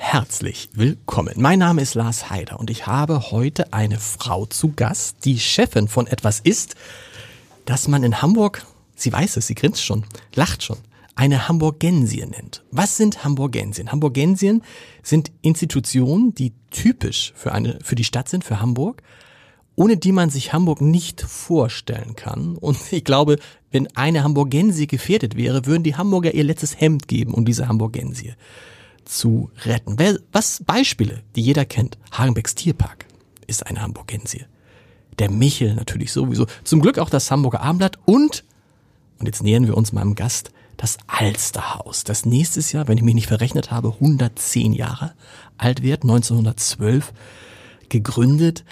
Herzlich willkommen. Mein Name ist Lars Heider und ich habe heute eine Frau zu Gast, die Chefin von etwas ist, das man in Hamburg, sie weiß es, sie grinst schon, lacht schon, eine Hamburgensie nennt. Was sind Hamburgensien? Hamburgensien sind Institutionen, die typisch für eine, für die Stadt sind, für Hamburg, ohne die man sich Hamburg nicht vorstellen kann. Und ich glaube, wenn eine Hamburgensie gefährdet wäre, würden die Hamburger ihr letztes Hemd geben um diese Hamburgensie zu retten. Was Beispiele, die jeder kennt. Hagenbecks Tierpark ist eine Hamburgensie. Der Michel natürlich sowieso. Zum Glück auch das Hamburger Abendblatt und, und jetzt nähern wir uns meinem Gast, das Alsterhaus, das nächstes Jahr, wenn ich mich nicht verrechnet habe, 110 Jahre alt wird, 1912 gegründet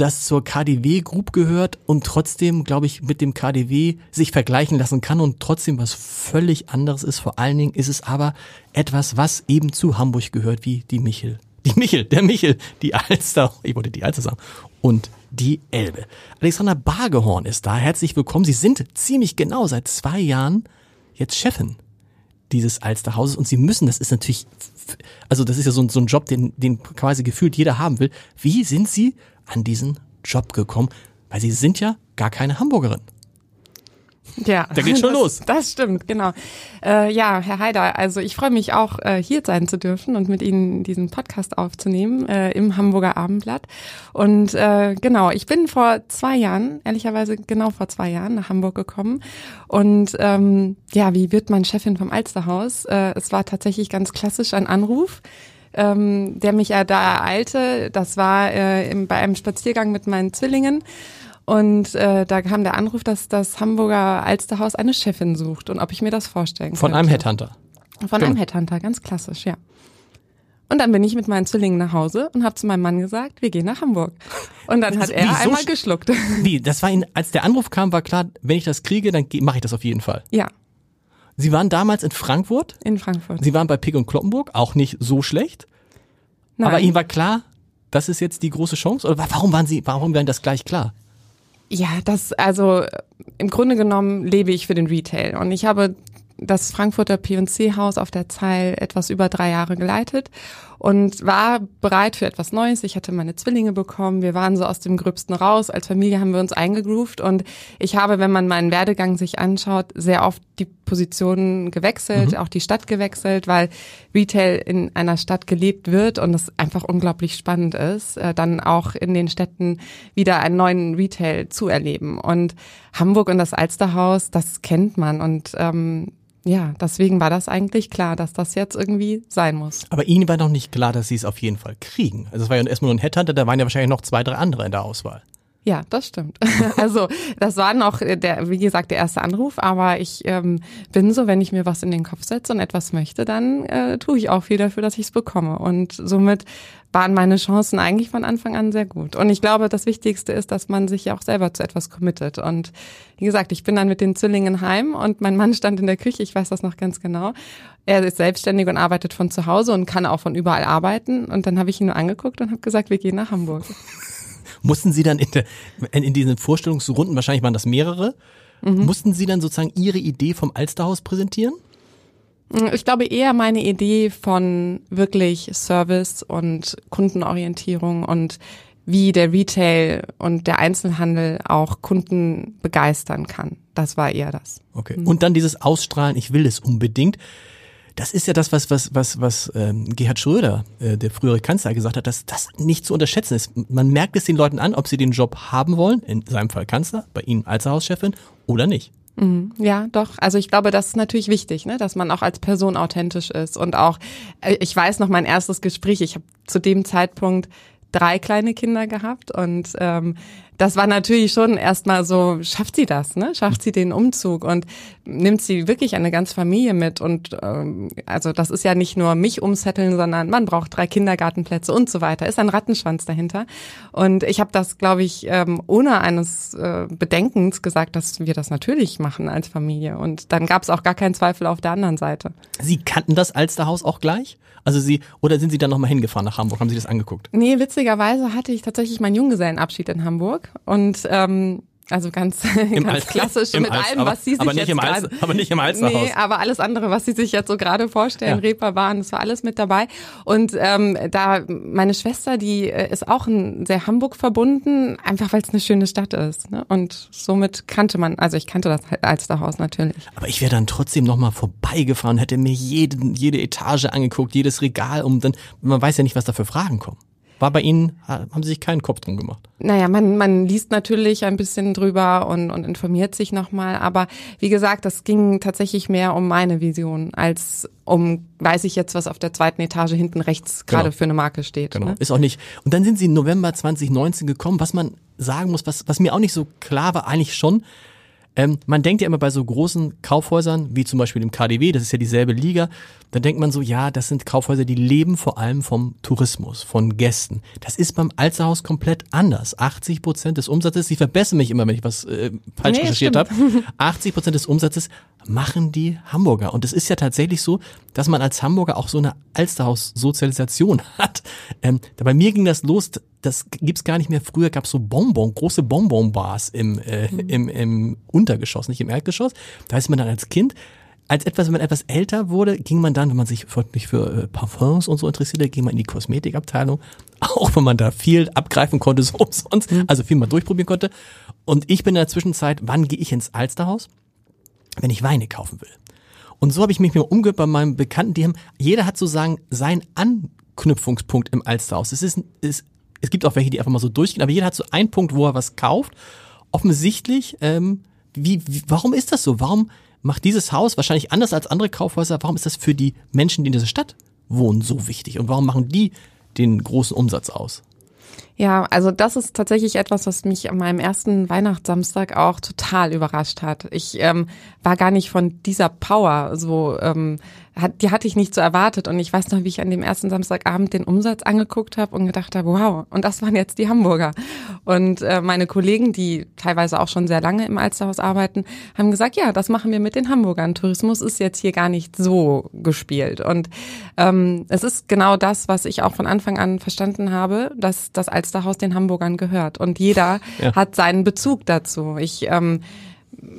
das zur KDW Group gehört und trotzdem, glaube ich, mit dem KDW sich vergleichen lassen kann und trotzdem was völlig anderes ist. Vor allen Dingen ist es aber etwas, was eben zu Hamburg gehört, wie die Michel. Die Michel, der Michel, die Alster, ich wollte die Alster sagen, und die Elbe. Alexander Bargehorn ist da. Herzlich willkommen. Sie sind ziemlich genau seit zwei Jahren jetzt Chefin dieses Alsterhauses und Sie müssen, das ist natürlich, also das ist ja so, so ein Job, den, den quasi gefühlt jeder haben will. Wie sind Sie an diesen Job gekommen? Weil Sie sind ja gar keine Hamburgerin. Ja, da geht schon das, los. Das stimmt, genau. Äh, ja, Herr Haider, also ich freue mich auch, äh, hier sein zu dürfen und mit Ihnen diesen Podcast aufzunehmen äh, im Hamburger Abendblatt. Und äh, genau, ich bin vor zwei Jahren, ehrlicherweise genau vor zwei Jahren nach Hamburg gekommen. Und ähm, ja, wie wird man Chefin vom Alsterhaus? Äh, es war tatsächlich ganz klassisch ein Anruf ähm, der mich ja da ereilte. Das war äh, im, bei einem Spaziergang mit meinen Zwillingen. Und äh, da kam der Anruf, dass das Hamburger Alsterhaus eine Chefin sucht und ob ich mir das vorstellen kann. Von einem Headhunter. Von genau. einem Headhunter, ganz klassisch, ja. Und dann bin ich mit meinen Zwillingen nach Hause und habe zu meinem Mann gesagt, wir gehen nach Hamburg. Und dann hat er Wie, einmal geschluckt. Wie? Das war ihn, als der Anruf kam, war klar, wenn ich das kriege, dann mache ich das auf jeden Fall. Ja, Sie waren damals in Frankfurt. In Frankfurt. Sie waren bei Pick und Kloppenburg, auch nicht so schlecht. Nein. Aber Ihnen war klar, das ist jetzt die große Chance? Oder warum waren Sie, warum waren das gleich klar? Ja, das, also im Grunde genommen lebe ich für den Retail und ich habe das Frankfurter P&C-Haus auf der Zeil etwas über drei Jahre geleitet und war bereit für etwas Neues. Ich hatte meine Zwillinge bekommen. Wir waren so aus dem Gröbsten raus. Als Familie haben wir uns eingegroovt und ich habe, wenn man meinen Werdegang sich anschaut, sehr oft die Positionen gewechselt, mhm. auch die Stadt gewechselt, weil Retail in einer Stadt gelebt wird und es einfach unglaublich spannend ist, äh, dann auch in den Städten wieder einen neuen Retail zu erleben. Und Hamburg und das Alsterhaus, das kennt man und ähm, ja, deswegen war das eigentlich klar, dass das jetzt irgendwie sein muss. Aber Ihnen war noch nicht klar, dass Sie es auf jeden Fall kriegen. Also es war ja erstmal nur ein Headhunter, da waren ja wahrscheinlich noch zwei, drei andere in der Auswahl. Ja, das stimmt. Also das war noch der, wie gesagt, der erste Anruf, aber ich ähm, bin so, wenn ich mir was in den Kopf setze und etwas möchte, dann äh, tue ich auch viel dafür, dass ich es bekomme. Und somit waren meine Chancen eigentlich von Anfang an sehr gut. Und ich glaube, das Wichtigste ist, dass man sich ja auch selber zu etwas committet. Und wie gesagt, ich bin dann mit den Zwillingen heim und mein Mann stand in der Küche, ich weiß das noch ganz genau. Er ist selbstständig und arbeitet von zu Hause und kann auch von überall arbeiten. Und dann habe ich ihn nur angeguckt und habe gesagt, wir gehen nach Hamburg. Mussten Sie dann in, der, in, in diesen Vorstellungsrunden, wahrscheinlich waren das mehrere, mhm. mussten Sie dann sozusagen Ihre Idee vom Alsterhaus präsentieren? Ich glaube eher meine Idee von wirklich Service und Kundenorientierung und wie der Retail und der Einzelhandel auch Kunden begeistern kann. Das war eher das. Okay. Mhm. Und dann dieses Ausstrahlen, ich will es unbedingt. Das ist ja das, was, was, was, was ähm, Gerhard Schröder, äh, der frühere Kanzler, gesagt hat, dass das nicht zu unterschätzen ist. Man merkt es den Leuten an, ob sie den Job haben wollen, in seinem Fall Kanzler, bei Ihnen als Hauschefin oder nicht. Mhm. Ja, doch. Also ich glaube, das ist natürlich wichtig, ne? dass man auch als Person authentisch ist. Und auch, äh, ich weiß noch mein erstes Gespräch, ich habe zu dem Zeitpunkt drei kleine Kinder gehabt und ähm, das war natürlich schon erstmal so, schafft sie das, ne? Schafft sie den Umzug und nimmt sie wirklich eine ganze Familie mit und ähm, also das ist ja nicht nur mich umsetteln, sondern man braucht drei Kindergartenplätze und so weiter. Ist ein Rattenschwanz dahinter und ich habe das, glaube ich, ähm, ohne eines äh, Bedenkens gesagt, dass wir das natürlich machen als Familie und dann gab es auch gar keinen Zweifel auf der anderen Seite. Sie kannten das Alsterhaus auch gleich? Also Sie, oder sind Sie dann nochmal hingefahren nach Hamburg? Haben Sie das angeguckt? Nee, witzigerweise hatte ich tatsächlich meinen Junggesellenabschied in Hamburg und ähm, also ganz, Im ganz Al- klassisch mit Al- allem, aber- was sie sich aber nicht jetzt im Alster- aber nicht im Alsterhaus. Nee, aber alles andere, was sie sich jetzt so gerade vorstellen, Ja. Reeperbahn, das war alles mit dabei. Und ähm, da meine Schwester, die äh, ist auch ein, sehr Hamburg verbunden, einfach weil es eine schöne Stadt ist. Ne? Und somit kannte man, also ich kannte das Alsterhaus natürlich. Aber ich wäre dann trotzdem nochmal vorbeigefahren, hätte mir jeden, jede Etage angeguckt, jedes Regal, um dann, man weiß ja nicht, was da für Fragen kommen. War bei Ihnen, haben Sie sich keinen Kopf drum gemacht? Naja, man, man liest natürlich ein bisschen drüber und, und informiert sich nochmal, aber wie gesagt, das ging tatsächlich mehr um meine Vision, als um, weiß ich jetzt, was auf der zweiten Etage hinten rechts gerade Genau. für eine Marke steht. Genau. Ne? Ist auch nicht. Und dann sind Sie im November 2019 gekommen, was man sagen muss, was, was mir auch nicht so klar war, eigentlich schon. Ähm, man denkt ja immer bei so großen Kaufhäusern, wie zum Beispiel dem KDW, das ist ja dieselbe Liga, da denkt man so, ja, das sind Kaufhäuser, die leben vor allem vom Tourismus, von Gästen. Das ist beim Alsterhaus komplett anders. 80 Prozent des Umsatzes, Sie verbessern mich immer, wenn ich was äh, falsch Nee, recherchiert habe, stimmt. 80 Prozent des Umsatzes machen die Hamburger. Und es ist ja tatsächlich so, dass man als Hamburger auch so eine Alsterhaus-Sozialisation hat. Ähm, da bei mir ging das los, das gibt's gar nicht mehr. Früher gab's so Bonbon, große Bonbon-Bars im, äh, im, im Untergeschoss, nicht im Erdgeschoss. Da ist man dann als Kind als etwas, wenn man etwas älter wurde, ging man dann, wenn man sich für, mich für äh, Parfums und so interessierte, ging man in die Kosmetikabteilung, auch wenn man da viel abgreifen konnte, so umsonst, also viel mal durchprobieren konnte. Und ich bin in der Zwischenzeit, wann gehe ich ins Alsterhaus? Wenn ich Weine kaufen will. Und so habe ich mich mal umgehört bei meinem Bekannten, die haben, jeder hat sozusagen seinen Anknüpfungspunkt im Alsterhaus. Es ist, es, es gibt auch welche, die einfach mal so durchgehen, aber jeder hat so einen Punkt, wo er was kauft. Offensichtlich, ähm, wie, wie, warum ist das so? Warum macht dieses Haus wahrscheinlich anders als andere Kaufhäuser? Warum ist das für die Menschen, die in dieser Stadt wohnen, so wichtig? Und warum machen die den großen Umsatz aus? Ja, also das ist tatsächlich etwas, was mich an meinem ersten Weihnachtssamstag auch total überrascht hat. Ich ähm, war gar nicht von dieser Power so, ähm, hat, die hatte ich nicht so erwartet. Und ich weiß noch, wie ich an dem ersten Samstagabend den Umsatz angeguckt habe und gedacht habe, wow, und das waren jetzt die Hamburger. Und äh, meine Kollegen, die teilweise auch schon sehr lange im Alsterhaus arbeiten, haben gesagt, ja, das machen wir mit den Hamburgern. Tourismus ist jetzt hier gar nicht so gespielt. Und ähm, es ist genau das, was ich auch von Anfang an verstanden habe, dass das Alsterhaus den Hamburgern gehört. Und jeder Ja. hat seinen Bezug dazu. Ich ähm,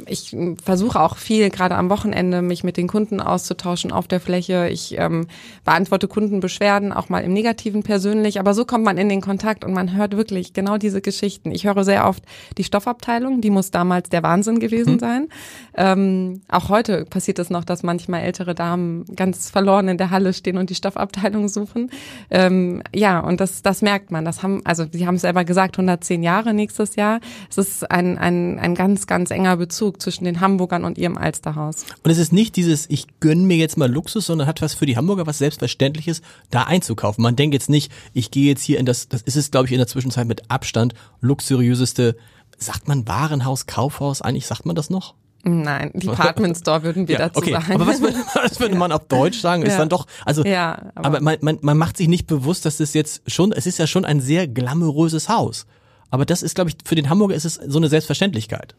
ich versuche auch viel, gerade am Wochenende, mich mit den Kunden auszutauschen auf der Fläche. Ich ähm, beantworte Kundenbeschwerden, auch mal im Negativen persönlich. Aber so kommt man in den Kontakt und man hört wirklich genau diese Geschichten. Ich höre sehr oft die Stoffabteilung, die muss damals der Wahnsinn gewesen sein. Ähm, auch heute passiert es noch, dass manchmal ältere Damen ganz verloren in der Halle stehen und die Stoffabteilung suchen. Ähm, ja, und das, das merkt man. Das haben, also Sie haben es selber gesagt, 110 Jahre nächstes Jahr. Es ist ein, ein, ein ganz, ganz enger Bezug zwischen den Hamburgern und ihrem Alsterhaus. Und es ist nicht dieses, ich gönn mir jetzt mal Luxus, sondern hat was für die Hamburger, was Selbstverständliches, da einzukaufen. Man denkt jetzt nicht, ich gehe jetzt hier in das, das ist es, glaube ich, in der Zwischenzeit mit Abstand luxuriöseste, sagt man Warenhaus, Kaufhaus, eigentlich sagt man das noch? Nein, Department Store würden wir dazu okay. sagen. Aber was würde, was würde man auf Deutsch sagen? Ist Ja. dann doch, also, Ja, aber, aber- man, man, man macht sich nicht bewusst, dass das jetzt schon, es ist ja schon ein sehr glamouröses Haus. Aber das ist, glaube ich, für den Hamburger ist es so eine Selbstverständlichkeit.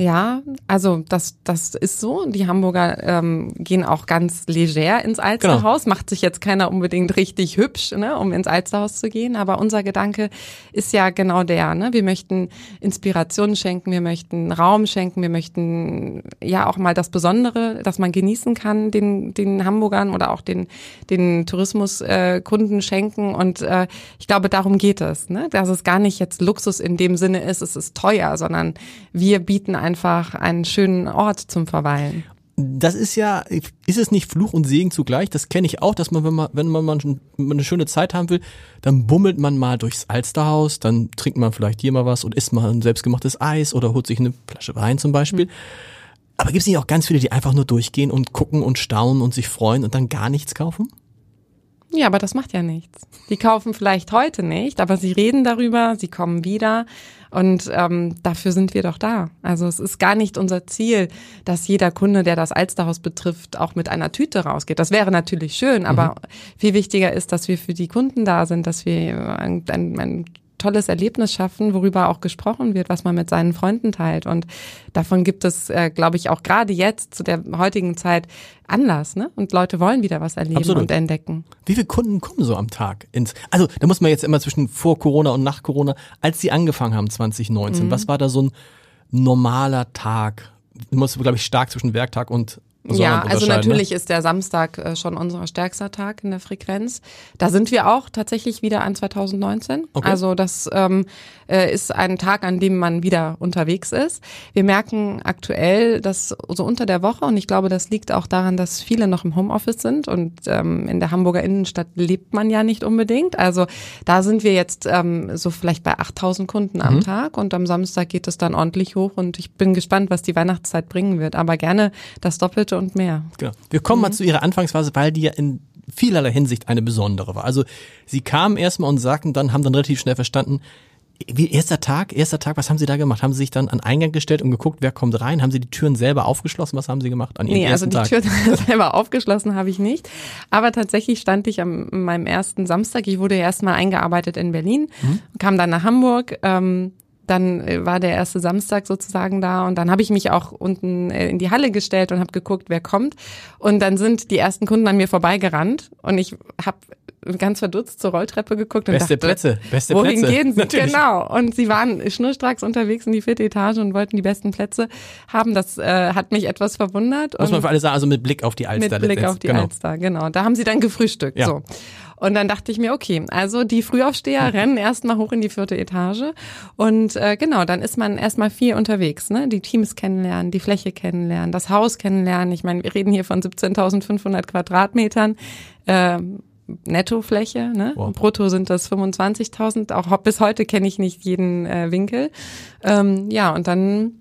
Ja, also das, das ist so. Die Hamburger ähm, gehen auch ganz leger ins Alsterhaus. Macht sich jetzt keiner unbedingt richtig hübsch, ne, um ins Alsterhaus zu gehen. Aber unser Gedanke ist ja genau der. Ne? Wir möchten Inspiration schenken, wir möchten Raum schenken, wir möchten ja auch mal das Besondere, dass man genießen kann, den, den Hamburgern oder auch den, den Tourismuskunden äh, schenken. Und äh, ich glaube, darum geht es. Ne? Dass es gar nicht jetzt Luxus in dem Sinne ist, es ist teuer, sondern wir bieten einfach einen schönen Ort zum Verweilen. Das ist ja, ist es nicht Fluch und Segen zugleich? Das kenne ich auch, dass man, wenn man, wenn man eine schöne Zeit haben will, dann bummelt man mal durchs Alsterhaus, dann trinkt man vielleicht hier mal was und isst mal ein selbstgemachtes Eis oder holt sich eine Flasche Wein zum Beispiel. Aber gibt es nicht auch ganz viele, die einfach nur durchgehen und gucken und staunen und sich freuen und dann gar nichts kaufen? Ja, aber das macht ja nichts. Die kaufen vielleicht heute nicht, aber sie reden darüber, sie kommen wieder und ähm, dafür sind wir doch da. Also es ist gar nicht unser Ziel, dass jeder Kunde, der das Alsterhaus betrifft, auch mit einer Tüte rausgeht. Das wäre natürlich schön, aber mhm. viel wichtiger ist, dass wir für die Kunden da sind, dass wir ein, ein, ein tolles Erlebnis schaffen, worüber auch gesprochen wird, was man mit seinen Freunden teilt. Und davon gibt es, äh, glaube ich, auch gerade jetzt zu der heutigen Zeit Anlass, ne? Und Leute wollen wieder was erleben Absolut. und entdecken. Wie viele Kunden kommen so am Tag ins? Also da muss man jetzt immer zwischen vor Corona und nach Corona, als sie angefangen haben 2019, mhm. was war da so ein normaler Tag? Du musst, glaube ich, stark zwischen Werktag und ja, also ne? natürlich ne? ist der Samstag äh, schon unser stärkster Tag in der Frequenz. Da sind wir auch tatsächlich wieder an 2019. Okay. Also das ähm, äh, ist ein Tag, an dem man wieder unterwegs ist. Wir merken aktuell, dass so unter der Woche, und ich glaube, das liegt auch daran, dass viele noch im Homeoffice sind und ähm, in der Hamburger Innenstadt lebt man ja nicht unbedingt. Also da sind wir jetzt ähm, so vielleicht bei 8000 Kunden am mhm. Tag und am Samstag geht es dann ordentlich hoch und ich bin gespannt, was die Weihnachtszeit bringen wird. Aber gerne das Doppelte und mehr. Genau. Wir kommen mhm. mal zu Ihrer Anfangsphase, weil die ja in vielerlei Hinsicht eine besondere war. Also Sie kamen erstmal und sagten dann, haben dann relativ schnell verstanden, wie erster Tag, erster Tag, was haben Sie da gemacht? Haben Sie sich dann an Eingang gestellt und geguckt, wer kommt rein? Haben Sie die Türen selber aufgeschlossen? Was haben Sie gemacht an Ihrem nee, ersten Tag? also die Türen selber aufgeschlossen habe ich nicht. Aber tatsächlich stand ich am meinem ersten Samstag. Ich wurde erstmal eingearbeitet in Berlin, mhm. kam dann nach Hamburg. Ähm, dann äh, war der erste Samstag sozusagen da und dann habe ich mich auch unten äh, in die Halle gestellt und habe geguckt, wer kommt. Und dann sind die ersten Kunden an mir vorbeigerannt und ich habe ganz verdutzt zur Rolltreppe geguckt und beste dachte, Plätze, beste wohin Plätze. gehen sie? Natürlich. Genau. Und sie waren schnurstracks unterwegs in die vierte Etage und wollten die besten Plätze haben. Das äh, hat mich etwas verwundert. Muss man für alle sagen, also mit Blick auf die Alster. Mit Blick auf die genau. Alster, genau. Da haben sie dann gefrühstückt. Ja. So. Und dann dachte ich mir, okay, also die Frühaufsteher rennen erstmal hoch in die vierte Etage. Und äh, genau, dann ist man erstmal viel unterwegs, ne? Die Teams kennenlernen, die Fläche kennenlernen, das Haus kennenlernen. Ich meine, wir reden hier von 17.500 Quadratmetern. Äh, Nettofläche, ne? Wow. Brutto sind das 25.000. Auch bis heute kenne ich nicht jeden äh, Winkel. Ähm, ja, und dann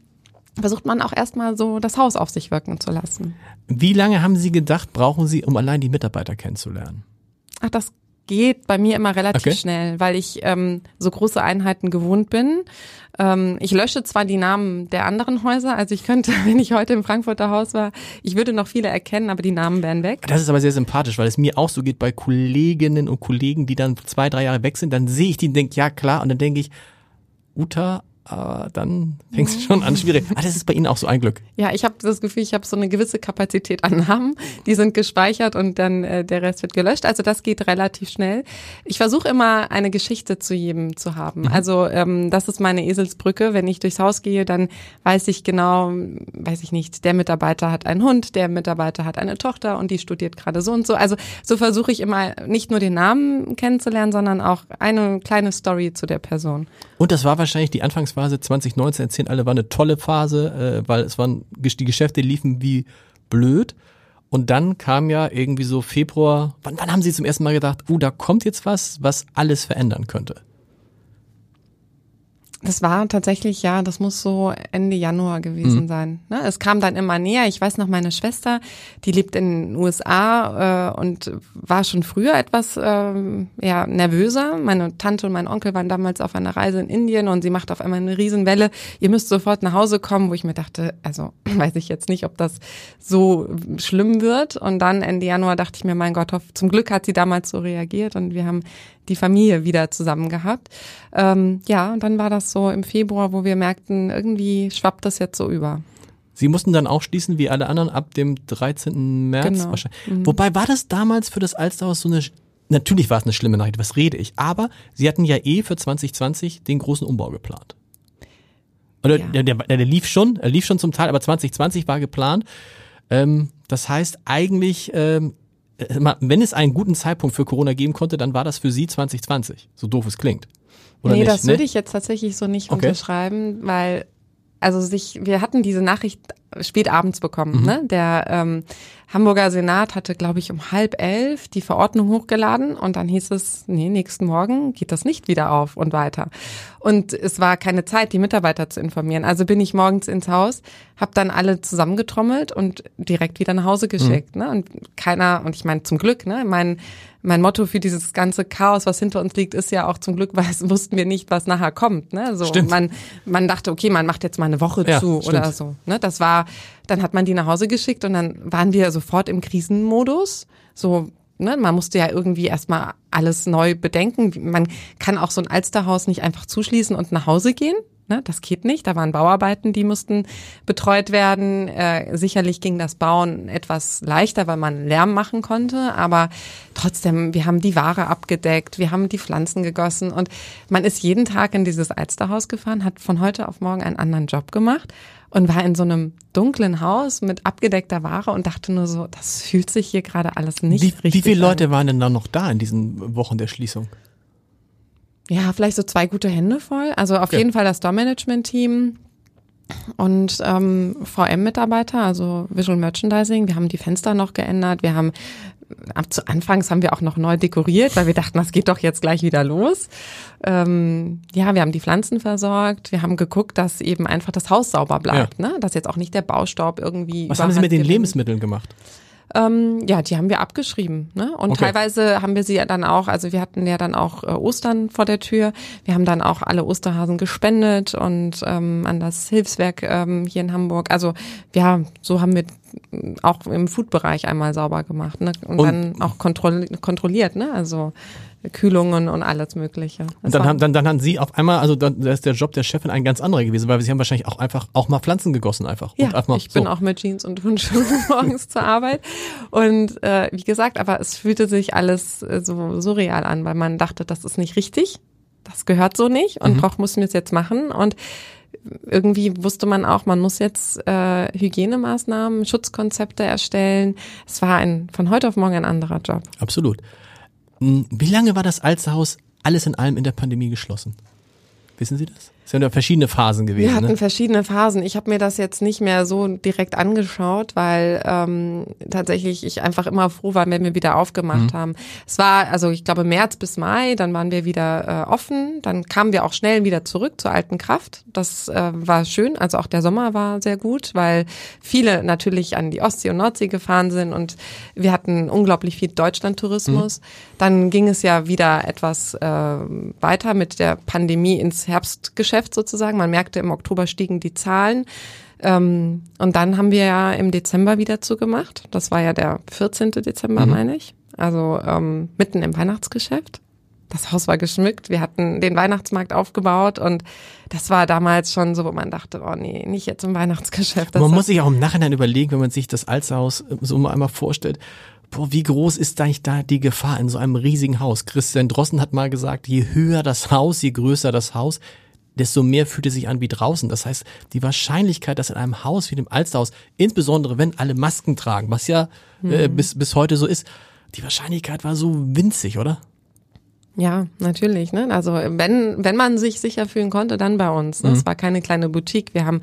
versucht man auch erstmal so das Haus auf sich wirken zu lassen. Wie lange haben Sie gedacht, brauchen Sie, um allein die Mitarbeiter kennenzulernen? Ach, das geht bei mir immer relativ okay. schnell, weil ich ähm, so große Einheiten gewohnt bin. Ähm, ich lösche zwar die Namen der anderen Häuser, also ich könnte, wenn ich heute im Frankfurter Haus war, ich würde noch viele erkennen, aber die Namen wären weg. Das ist aber sehr sympathisch, weil es mir auch so geht bei Kolleginnen und Kollegen, die dann zwei, drei Jahre weg sind, dann sehe ich die und denke, ja klar, und dann denke ich, Uta, aber dann fängt es schon an schwierig. Ah, das ist bei Ihnen auch so ein Glück. Ja, ich habe das Gefühl, ich habe so eine gewisse Kapazität an Namen, die sind gespeichert und dann äh, der Rest wird gelöscht. Also das geht relativ schnell. Ich versuche immer eine Geschichte zu jedem zu haben. Mhm. Also ähm, das ist meine Eselsbrücke. Wenn ich durchs Haus gehe, dann weiß ich genau, weiß ich nicht, der Mitarbeiter hat einen Hund, der Mitarbeiter hat eine Tochter und die studiert gerade so und so. Also so versuche ich immer nicht nur den Namen kennenzulernen, sondern auch eine kleine Story zu der Person. Und das war wahrscheinlich die Anfangsphase 2019, erzählen alle, war eine tolle Phase, äh, weil es waren, die Geschäfte liefen wie blöd. Und dann kam ja irgendwie so Februar, wann, wann haben Sie zum ersten Mal gedacht, uh, da kommt jetzt was, was alles verändern könnte? Das war tatsächlich, ja, das muss so Ende Januar gewesen mhm. sein. Ne? Es kam dann immer näher. Ich weiß noch, meine Schwester, die lebt in den USA äh, und war schon früher etwas äh, ja, nervöser. Meine Tante und mein Onkel waren damals auf einer Reise in Indien und sie macht auf einmal eine Riesenwelle. Ihr müsst sofort nach Hause kommen, wo ich mir dachte, also weiß ich jetzt nicht, ob das so schlimm wird. Und dann Ende Januar dachte ich mir, mein Gott, zum Glück hat sie damals so reagiert und wir haben die Familie wieder zusammen gehabt. Ähm, ja, und dann war das so im Februar, wo wir merkten, irgendwie schwappt das jetzt so über. Sie mussten dann auch schließen, wie alle anderen, ab dem 13. März genau. wahrscheinlich. Mhm. Wobei war das damals für das Alsterhaus so eine, natürlich war es eine schlimme Nachricht, was rede ich, aber Sie hatten ja eh für 2020 den großen Umbau geplant. Oder ja. der, der, der, lief schon, er lief schon zum Teil, aber 2020 war geplant. Ähm, das heißt, eigentlich ähm, äh, wenn es einen guten Zeitpunkt für Corona geben konnte, dann war das für Sie 2020. So doof es klingt. Oder nee, nicht, das ne? würde ich jetzt tatsächlich so nicht okay. unterschreiben, weil also sich, wir hatten diese Nachricht spät abends bekommen. Mhm. Ne? Der ähm, Hamburger Senat hatte, glaube ich, um halb elf die Verordnung hochgeladen und dann hieß es, nee, nächsten Morgen geht das nicht wieder auf und weiter. Und es war keine Zeit, die Mitarbeiter zu informieren. Also bin ich morgens ins Haus, habe dann alle zusammengetrommelt und direkt wieder nach Hause geschickt. Mhm. Ne? Und keiner, und ich meine zum Glück, ne, mein mein Motto für dieses ganze Chaos, was hinter uns liegt, ist ja auch zum Glück, weil es wussten wir nicht, was nachher kommt. Ne? So, stimmt. Man, man dachte, okay, man macht jetzt mal eine Woche ja, zu stimmt. oder so. Ne? Das war, dann hat man die nach Hause geschickt und dann waren wir sofort im Krisenmodus. So, ne, man musste ja irgendwie erstmal alles neu bedenken. Man kann auch so ein Alsterhaus nicht einfach zuschließen und nach Hause gehen. Ne, das geht nicht. Da waren Bauarbeiten, die mussten betreut werden. Äh, sicherlich ging das Bauen etwas leichter, weil man Lärm machen konnte. Aber trotzdem, wir haben die Ware abgedeckt, wir haben die Pflanzen gegossen und man ist jeden Tag in dieses Alsterhaus gefahren, hat von heute auf morgen einen anderen Job gemacht und war in so einem dunklen Haus mit abgedeckter Ware und dachte nur so, das fühlt sich hier gerade alles nicht wie, richtig Wie viele an. Leute waren denn da noch da in diesen Wochen der Schließung? Ja, vielleicht so zwei gute Hände voll. Also auf ja. jeden Fall das Store-Management-Team und ähm, VM-Mitarbeiter, also Visual Merchandising. Wir haben die Fenster noch geändert. Wir haben ab zu Anfangs haben wir auch noch neu dekoriert, weil wir dachten, das geht doch jetzt gleich wieder los. Ähm, ja, wir haben die Pflanzen versorgt. Wir haben geguckt, dass eben einfach das Haus sauber bleibt, ja. ne? dass jetzt auch nicht der Baustaub irgendwie. Was haben Sie mit den Lebensmitteln gemacht? Ähm, ja, die haben wir abgeschrieben. Ne? Und okay. teilweise haben wir sie ja dann auch, also wir hatten ja dann auch äh, Ostern vor der Tür. Wir haben dann auch alle Osterhasen gespendet und ähm, an das Hilfswerk ähm, hier in Hamburg. Also ja, so haben wir auch im Food-Bereich einmal sauber gemacht ne? und, und dann auch kontroll kontrolliert. Ne? Also Kühlungen und alles Mögliche. Das und dann haben, dann, dann haben Sie auf einmal, also dann ist der Job der Chefin ein ganz anderer gewesen, weil Sie haben wahrscheinlich auch einfach auch mal Pflanzen gegossen einfach. Ja, einfach ich so. bin auch mit Jeans und Turnschuhen morgens zur Arbeit und äh, wie gesagt, aber es fühlte sich alles äh, so surreal an, weil man dachte, das ist nicht richtig, das gehört so nicht und mhm. doch mussten wir es jetzt machen und irgendwie wusste man auch, man muss jetzt äh, Hygienemaßnahmen, Schutzkonzepte erstellen. Es war ein von heute auf morgen ein anderer Job. Absolut. Hm, wie lange war das Alsterhaus alles in allem in der Pandemie geschlossen? Wissen Sie das? Es sind ja verschiedene Phasen gewesen. Wir hatten ne? verschiedene Phasen. Ich habe mir das jetzt nicht mehr so direkt angeschaut, weil ähm, tatsächlich ich einfach immer froh war, wenn wir wieder aufgemacht mhm. haben. Es war, also ich glaube März bis Mai, dann waren wir wieder äh, offen, dann kamen wir auch schnell wieder zurück zur alten Kraft. Das äh, war schön. Also auch der Sommer war sehr gut, weil viele natürlich an die Ostsee und Nordsee gefahren sind und wir hatten unglaublich viel Deutschlandtourismus. Mhm. Dann ging es ja wieder etwas äh, weiter mit der Pandemie ins Herbstgeschäft. Geschäft sozusagen. Man merkte, im Oktober stiegen die Zahlen. Ähm, und dann haben wir ja im Dezember wieder zugemacht. Das war ja der 14. Dezember, mhm. meine ich. Also ähm, mitten im Weihnachtsgeschäft. Das Haus war geschmückt. Wir hatten den Weihnachtsmarkt aufgebaut und das war damals schon so, wo man dachte, oh nee, nicht jetzt im Weihnachtsgeschäft. man muss sich auch im Nachhinein überlegen, wenn man sich das Alsterhaus so mal einmal vorstellt, boah, wie groß ist eigentlich da die Gefahr in so einem riesigen Haus? Christian Drossen hat mal gesagt, je höher das Haus, je größer das Haus, desto mehr fühlt es sich an wie draußen. Das heißt, die Wahrscheinlichkeit, dass in einem Haus wie dem Alsterhaus, insbesondere wenn alle Masken tragen, was ja äh, mhm. bis, bis heute so ist, die Wahrscheinlichkeit war so winzig, oder? Ja, natürlich. Ne? Also wenn, wenn man sich sicher fühlen konnte, dann bei uns. Ne? Mhm. Es war keine kleine Boutique. Wir haben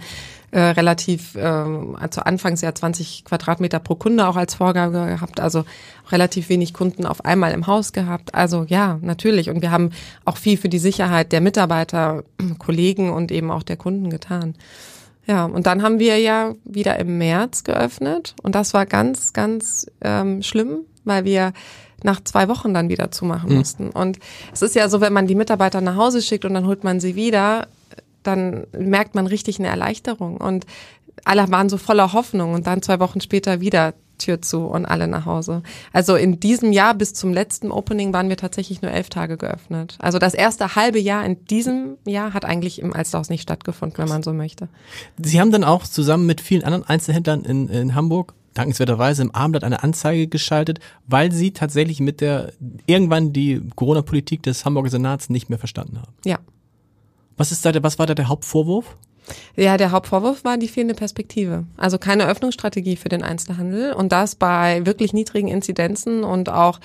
äh, relativ, äh, also anfangs ja 20 Quadratmeter pro Kunde auch als Vorgabe gehabt, also relativ wenig Kunden auf einmal im Haus gehabt. Also ja, natürlich. Und wir haben auch viel für die Sicherheit der Mitarbeiter, Kollegen und eben auch der Kunden getan. Ja, und dann haben wir ja wieder im März geöffnet und das war ganz, ganz ähm, schlimm, weil wir nach zwei Wochen dann wieder zumachen mhm. mussten. Und es ist ja so, wenn man die Mitarbeiter nach Hause schickt und dann holt man sie wieder, dann merkt man richtig eine Erleichterung. Und alle waren so voller Hoffnung und dann zwei Wochen später wieder Tür zu und alle nach Hause. Also in diesem Jahr bis zum letzten Opening waren wir tatsächlich nur elf Tage geöffnet. Also das erste halbe Jahr in diesem Jahr hat eigentlich im Alsterhaus nicht stattgefunden, wenn man so möchte. Sie haben dann auch zusammen mit vielen anderen Einzelhändlern in, in Hamburg dankenswerterweise im Abendblatt eine Anzeige geschaltet, weil sie tatsächlich mit der irgendwann die Corona-Politik des Hamburger Senats nicht mehr verstanden haben. Ja. Was ist da der, was war da der Hauptvorwurf? Ja, der Hauptvorwurf war die fehlende Perspektive. Also keine Öffnungsstrategie für den Einzelhandel und das bei wirklich niedrigen Inzidenzen und auch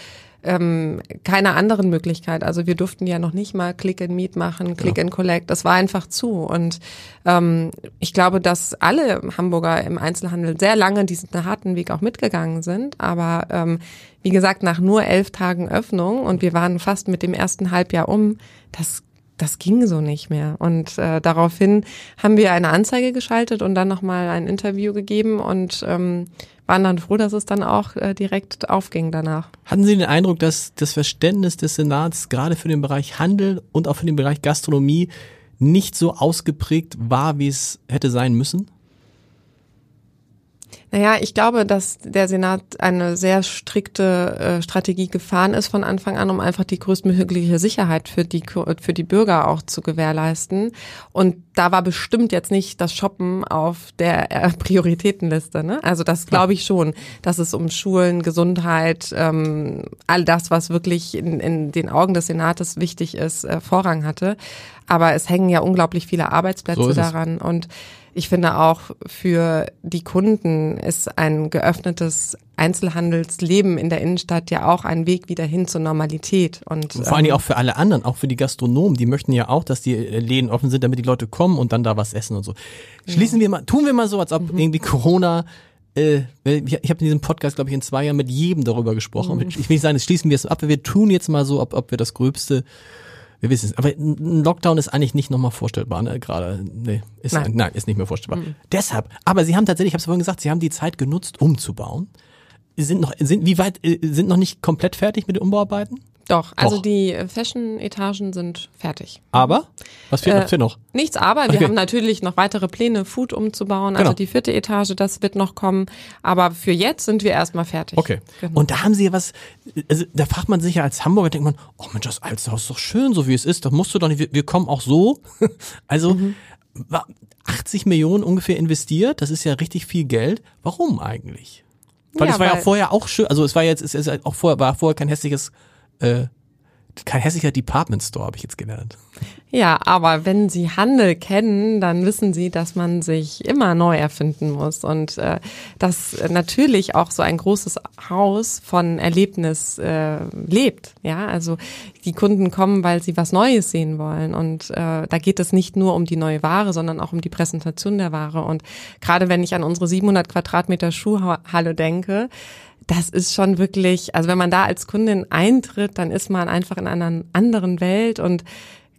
ähm, keine anderen Möglichkeit. Also wir durften ja noch nicht mal Click and Meet machen, Click Genau. and Collect. Das war einfach zu. Und ähm, ich glaube, dass alle Hamburger im Einzelhandel sehr lange diesen harten Weg auch mitgegangen sind. Aber ähm, wie gesagt, nach nur elf Tagen Öffnung und wir waren fast mit dem ersten Halbjahr um, das das ging so nicht mehr. Und äh, daraufhin haben wir eine Anzeige geschaltet und dann nochmal ein Interview gegeben und ähm, waren dann froh, dass es dann auch äh, direkt aufging danach. Hatten Sie den Eindruck, dass das Verständnis des Senats gerade für den Bereich Handel und auch für den Bereich Gastronomie nicht so ausgeprägt war, wie es hätte sein müssen? Naja, ich glaube, dass der Senat eine sehr strikte äh, Strategie gefahren ist von Anfang an, um einfach die größtmögliche Sicherheit für die, für die Bürger auch zu gewährleisten. Und da war bestimmt jetzt nicht das Shoppen auf der äh, Prioritätenliste. Ne? Also das glaube ich schon, dass es um Schulen, Gesundheit, ähm, all das, was wirklich in, in den Augen des Senates wichtig ist, äh, Vorrang hatte. Aber es hängen ja unglaublich viele Arbeitsplätze So daran. Und ich finde auch für die Kunden ist ein geöffnetes Einzelhandelsleben in der Innenstadt ja auch ein Weg wieder hin zur Normalität. Und Vor allem ähm, auch für alle anderen, auch für die Gastronomen, die möchten ja auch, dass die äh, Läden offen sind, damit die Leute kommen und dann da was essen und so. Schließen wir mal, tun wir mal so, als ob irgendwie Corona äh, ich ich habe in diesem Podcast, glaube ich, in zwei Jahren mit jedem darüber gesprochen. Ich will nicht sagen, jetzt schließen wir es ab, wir tun jetzt mal so, ob, ob wir das Gröbste, wir wissen es. Aber ein Lockdown ist eigentlich nicht nochmal vorstellbar, ne? Gerade, nee, ist, nein. Nein. ist nicht mehr vorstellbar. Deshalb, aber Sie haben tatsächlich, ich habe es vorhin gesagt, Sie haben die Zeit genutzt, umzubauen. Sind noch, sind, wie weit, äh, sind noch nicht komplett fertig mit den Umbauarbeiten? Doch, also Doch. die äh, Fashion-Etagen sind fertig. Aber, was fehlt, Äh, noch? Nichts aber, wir Okay. haben natürlich noch weitere Pläne, Food umzubauen, also Genau. die vierte Etage, das wird noch kommen. Aber für jetzt sind wir erstmal fertig. Okay. Genau. Und da haben sie ja was, also da fragt man sich ja als Hamburger, denkt man, oh Mensch, das Alsterhaus ist doch schön, so wie es ist, das musst du doch nicht, wir, wir kommen auch so. Also, Mhm. wa- 80 Millionen ungefähr investiert, das ist ja richtig viel Geld. Warum eigentlich? Weil Ja, es war ja vorher auch schön, also es war jetzt, es ist auch vorher, war vorher kein hässliches, äh, kein hässlicher Department Store, habe ich jetzt gelernt. Ja, aber wenn Sie Handel kennen, dann wissen Sie, dass man sich immer neu erfinden muss und äh, dass natürlich auch so ein großes Haus von Erlebnis äh, lebt. Ja, also die Kunden kommen, weil sie was Neues sehen wollen und äh, da geht es nicht nur um die neue Ware, sondern auch um die Präsentation der Ware. Und gerade wenn ich an unsere 700 Quadratmeter Schuhhalle denke, das ist schon wirklich, also wenn man da als Kundin eintritt, dann ist man einfach in einer anderen Welt und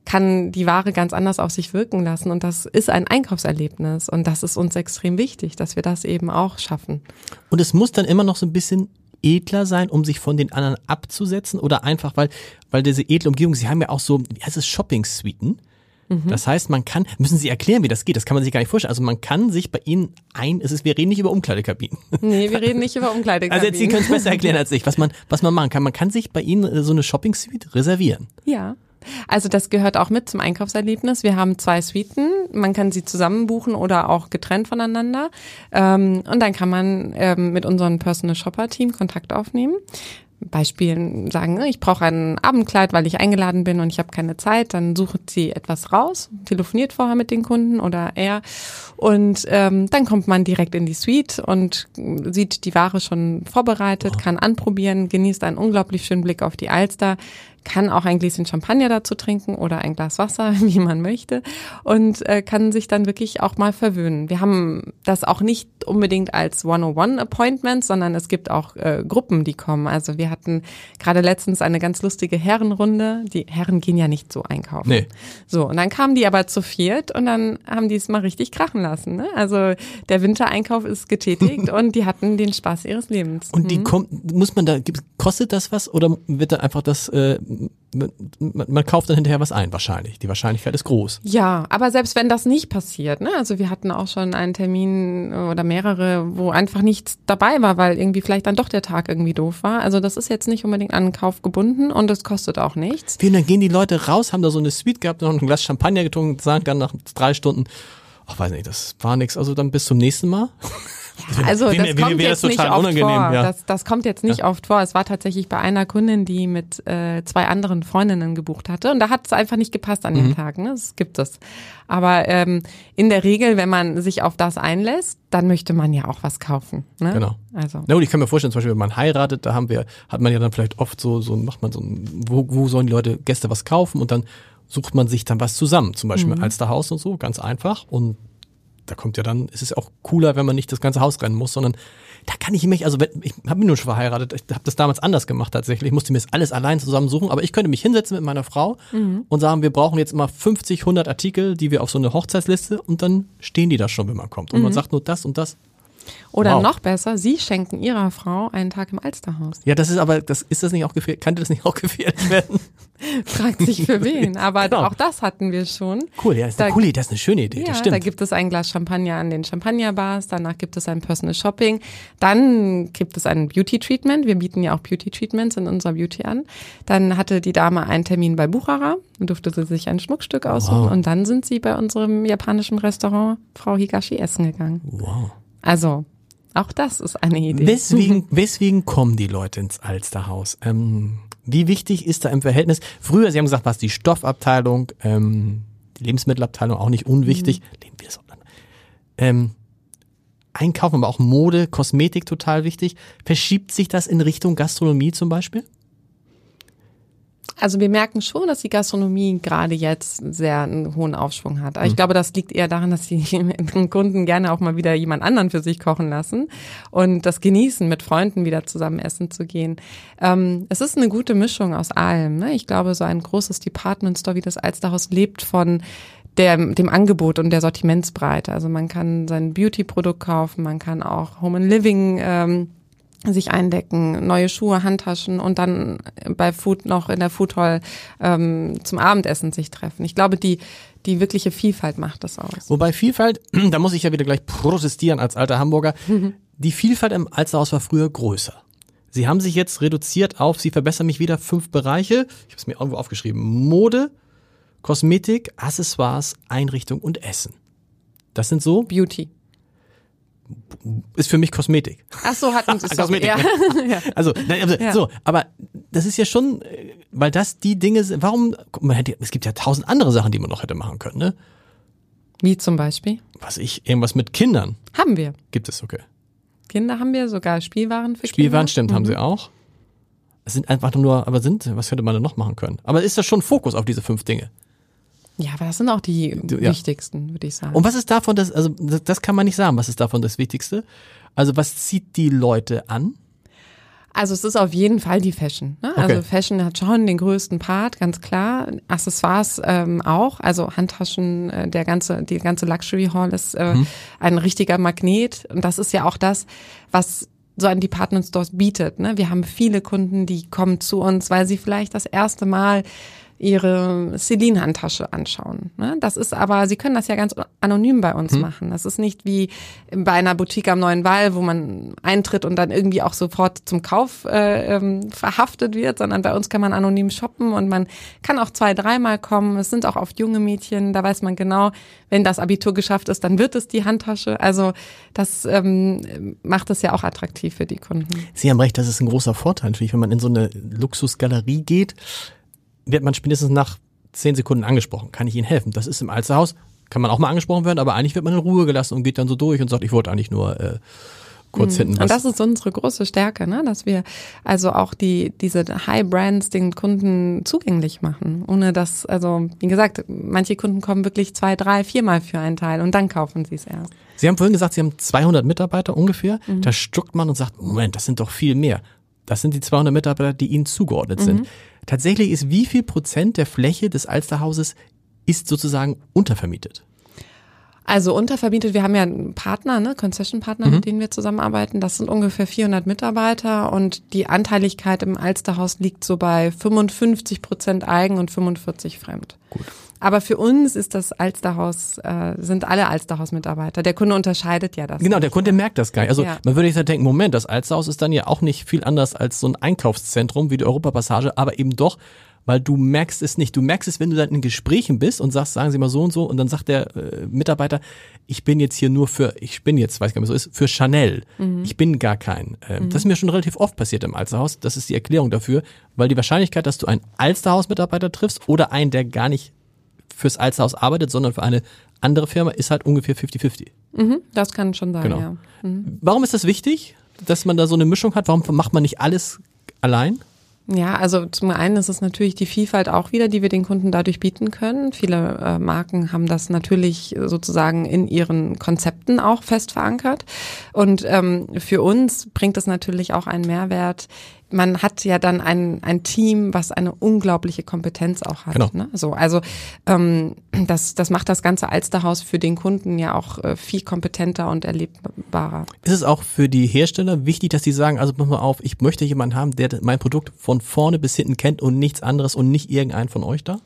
kann die Ware ganz anders auf sich wirken lassen. Und das ist ein Einkaufserlebnis. Und das ist uns extrem wichtig, dass wir das eben auch schaffen. Und es muss dann immer noch so ein bisschen edler sein, um sich von den anderen abzusetzen oder einfach, weil, weil diese edle Umgebung, sie haben ja auch so, wie heißt es, Shopping-Suiten. Das heißt, man kann, müssen Sie erklären, wie das geht, das kann man sich gar nicht vorstellen. Also man kann sich bei Ihnen ein, es ist, wir reden nicht über Umkleidekabinen. Nee, wir reden nicht über Also Umkleidekabinen. jetzt, Sie können es besser erklären als ich, was man, was man machen kann. Man kann sich bei Ihnen so eine Shopping-Suite reservieren. Ja. Also das gehört auch mit zum Einkaufserlebnis. Wir haben zwei Suiten. Man kann sie zusammen buchen oder auch getrennt voneinander. Ähm, und dann kann man ähm, mit unserem Personal Shopper Team Kontakt aufnehmen. Beispiel sagen, ich brauche ein Abendkleid, weil ich eingeladen bin und ich habe keine Zeit, dann sucht sie etwas raus, telefoniert vorher mit den Kunden oder er und ähm, dann kommt man direkt in die Suite und sieht die Ware schon vorbereitet, kann anprobieren, genießt einen unglaublich schönen Blick auf die Alster, kann auch ein Gläschen Champagner dazu trinken oder ein Glas Wasser, wie man möchte, und äh, kann sich dann wirklich auch mal verwöhnen. Wir haben das auch nicht unbedingt als 101-Appointment, sondern es gibt auch äh, Gruppen, die kommen. Also wir hatten gerade letztens eine ganz lustige Herrenrunde. Die Herren gehen ja nicht so einkaufen. Nee. So, und dann kamen die aber zu viert und dann haben die es mal richtig krachen lassen. Ne? Also der Wintereinkauf ist getätigt und die hatten den Spaß ihres Lebens. Und die kommt, muss man da, kostet das was oder wird dann einfach das, äh, man, man kauft dann hinterher was ein, wahrscheinlich. Die Wahrscheinlichkeit ist groß. Ja, aber selbst wenn das nicht passiert, ne? Also wir hatten auch schon einen Termin oder mehrere, wo einfach nichts dabei war, weil irgendwie vielleicht dann doch der Tag irgendwie doof war. Also das ist jetzt nicht unbedingt an den Kauf gebunden und es kostet auch nichts. Wie, und dann gehen die Leute raus, haben da so eine Suite gehabt, noch ein Glas Champagner getrunken, sagen dann nach drei Stunden, ach weiß nicht, das war nix, also dann bis zum nächsten Mal. Also Wie- das wie- wie kommt wäre jetzt nicht oft unangenehm, vor. ja. Das, das kommt jetzt nicht oft vor. Es war tatsächlich bei einer Kundin, die mit äh, zwei anderen Freundinnen gebucht hatte und da hat es einfach nicht gepasst an dem Mhm. Tag. Ne? Das gibt es. Aber ähm, in der Regel, wenn man sich auf das einlässt, dann möchte man ja auch was kaufen. Ne? Genau. Also Na gut, ich kann mir vorstellen, zum Beispiel, wenn man heiratet, da haben wir, hat man ja dann vielleicht oft so, so macht man so ein, wo, wo sollen die Leute, Gäste was kaufen und dann sucht man sich dann was zusammen. Zum Beispiel Mhm. Alsterhaus und so, ganz einfach. Und da kommt ja dann, es ist auch cooler, wenn man nicht das ganze Haus rennen muss, sondern da kann ich mich, also wenn, ich habe mich nur schon verheiratet, ich habe das damals anders gemacht tatsächlich, ich musste mir das alles allein zusammensuchen, aber ich könnte mich hinsetzen mit meiner Frau Mhm. und sagen, wir brauchen jetzt immer 50, 100 Artikel, die wir auf so eine Hochzeitsliste und dann stehen die da schon, wenn man kommt. Und Mhm. man sagt nur das und das. Oder Wow. noch besser, Sie schenken Ihrer Frau einen Tag im Alsterhaus. Ja, das ist aber, das ist das nicht auch gefährlich, kann das nicht auch gefährlich werden? Fragt sich für wen. Aber Genau. auch das hatten wir schon. Cool, ja, das ist eine Da- Idee, das ist eine schöne Idee, Ja, das da stimmt. gibt es ein Glas Champagner an den Champagnerbars, danach gibt es ein Personal Shopping, dann gibt es ein Beauty Treatment. Wir bieten ja auch Beauty Treatments in unserer Beauty an. Dann hatte die Dame einen Termin bei Buchara und durfte sie sich ein Schmuckstück aussuchen Wow. und dann sind sie bei unserem japanischen Restaurant Frau Higashi essen gegangen. Wow. Also, auch das ist eine Idee. Weswegen, weswegen kommen die Leute ins Alsterhaus? Ähm, wie wichtig ist da im Verhältnis? Früher, Sie haben gesagt, was die Stoffabteilung, ähm, die Lebensmittelabteilung auch nicht unwichtig. Mhm. Leben wir das. Ähm, Einkaufen, aber auch Mode, Kosmetik total wichtig. Verschiebt sich das in Richtung Gastronomie zum Beispiel? Also wir merken schon, dass die Gastronomie gerade jetzt sehr einen hohen Aufschwung hat. Mhm. Aber ich glaube, das liegt eher daran, dass die Kunden gerne auch mal wieder jemand anderen für sich kochen lassen und das genießen, mit Freunden wieder zusammen essen zu gehen. Ähm, es ist eine gute Mischung aus allem. Ne? Ich glaube, so ein großes Department Store wie das Alsterhaus lebt von der, dem Angebot und der Sortimentsbreite. Also man kann sein Beauty-Produkt kaufen, man kann auch Home and Living ähm, sich eindecken, neue Schuhe, Handtaschen und dann bei Food noch in der Food Hall ähm, zum Abendessen sich treffen. Ich glaube, die die wirkliche Vielfalt macht das aus. Wobei Vielfalt, da muss ich ja wieder gleich protestieren als alter Hamburger, die Vielfalt im Alsterhaus war früher größer. Sie haben sich jetzt reduziert auf, Sie verbessern mich wieder, fünf Bereiche. Ich habe es mir irgendwo aufgeschrieben. Mode, Kosmetik, Accessoires, Einrichtung und Essen. Das sind so, Beauty. Ist für mich Kosmetik. Ach so, es doch. Kosmetik, Ja. Also, nein, also Ja. so, aber das ist ja schon, äh, weil das die Dinge sind, warum, guck, man hätte, es gibt ja tausend andere Sachen, die man noch hätte machen können, ne? Wie zum Beispiel? Was ich, irgendwas mit Kindern Haben wir. gibt es, okay. Kinder haben wir, sogar Spielwaren für Spielwaren Kinder. stimmt, haben sie auch. Es sind einfach nur, aber sind, was hätte man denn noch machen können? Aber ist das schon Fokus auf diese fünf Dinge? Ja, aber das sind auch die ja. wichtigsten, würde ich sagen. Und was ist davon das, also das, kann man nicht sagen, was ist davon das Wichtigste? Also was zieht die Leute an? Also es ist auf jeden Fall die Fashion. Ne? Okay. Also Fashion hat schon den größten Part, ganz klar. Accessoires ähm, auch. Also Handtaschen, äh, der ganze, die ganze Luxury Hall ist äh, ein richtiger Magnet. Und das ist ja auch das, was so ein Department Stores bietet. Ne? Wir haben viele Kunden, die kommen zu uns, weil sie vielleicht das erste Mal ihre Celine-Handtasche anschauen. Ne? Das ist aber, sie können das ja ganz anonym bei uns machen. Das ist nicht wie bei einer Boutique am Neuen Wall, wo man eintritt und dann irgendwie auch sofort zum Kauf äh, ähm, verhaftet wird, sondern bei uns kann man anonym shoppen und man kann auch zwei, dreimal kommen. Es sind auch oft junge Mädchen, da weiß man genau, wenn das Abitur geschafft ist, dann wird es die Handtasche. Also das ähm, macht es ja auch attraktiv für die Kunden. Sie haben recht, das ist ein großer Vorteil natürlich, wenn man in so eine Luxusgalerie geht, wird man spätestens nach zehn Sekunden angesprochen. Kann ich Ihnen helfen? Das ist im Alsterhaus, kann man auch mal angesprochen werden, aber eigentlich wird man in Ruhe gelassen und geht dann so durch und sagt, ich wollte eigentlich nur äh, kurz hinten was. Und das ist unsere große Stärke, ne? dass wir also auch die diese High Brands den Kunden zugänglich machen, ohne dass also wie gesagt manche Kunden kommen wirklich zwei, drei, viermal für einen Teil und dann kaufen sie es erst. Sie haben vorhin gesagt, Sie haben 200 Mitarbeiter ungefähr. Da stuckt man und sagt, Moment, das sind doch viel mehr. Das sind die 200 Mitarbeiter, die Ihnen zugeordnet sind. Tatsächlich ist wie viel Prozent der Fläche des Alsterhauses ist sozusagen untervermietet? Also untervermietet, wir haben ja einen Partner, ne, Concession-Partner, mit denen wir zusammenarbeiten. Das sind ungefähr 400 Mitarbeiter und die Anteiligkeit im Alsterhaus liegt so bei 55 Prozent eigen und 45 fremd. Gut. Aber für uns ist das Alsterhaus, äh, sind alle Alsterhaus-Mitarbeiter. Der Kunde unterscheidet ja das. Genau, der nicht, Kunde ne? merkt das gar nicht. Also Ja. man würde jetzt denken, Moment, das Alsterhaus ist dann ja auch nicht viel anders als so ein Einkaufszentrum wie die Europapassage, aber eben doch weil du merkst es nicht. Du merkst es, wenn du dann in Gesprächen bist und sagst, sagen Sie mal so und so und dann sagt der äh, Mitarbeiter, ich bin jetzt hier nur für, ich bin jetzt, weiß ich gar nicht, so ist, für Chanel. Ich bin gar kein. Ähm, Das ist mir schon relativ oft passiert im Alsterhaus. Das ist die Erklärung dafür, weil die Wahrscheinlichkeit, dass du einen Alsterhaus-Mitarbeiter triffst oder einen, der gar nicht fürs Alsterhaus arbeitet, sondern für eine andere Firma, ist halt ungefähr 50-50. Mhm, das kann schon sein, Genau. ja. Warum ist das wichtig, dass man da so eine Mischung hat? Warum macht man nicht alles allein? Ja, also zum einen ist es natürlich die Vielfalt auch wieder, die wir den Kunden dadurch bieten können. Viele äh, Marken haben das natürlich sozusagen in ihren Konzepten auch fest verankert. Und ähm, für uns bringt es natürlich auch einen Mehrwert. Man hat ja dann ein, ein Team, was eine unglaubliche Kompetenz auch hat. Genau. Ne? So, also ähm, das, das macht das ganze Alsterhaus für den Kunden ja auch äh, viel kompetenter und erlebbarer. Ist es auch für die Hersteller wichtig, dass die sagen, also pass mal auf, ich möchte jemanden haben, der mein Produkt von vorne bis hinten kennt und nichts anderes und nicht irgendeinen von euch da?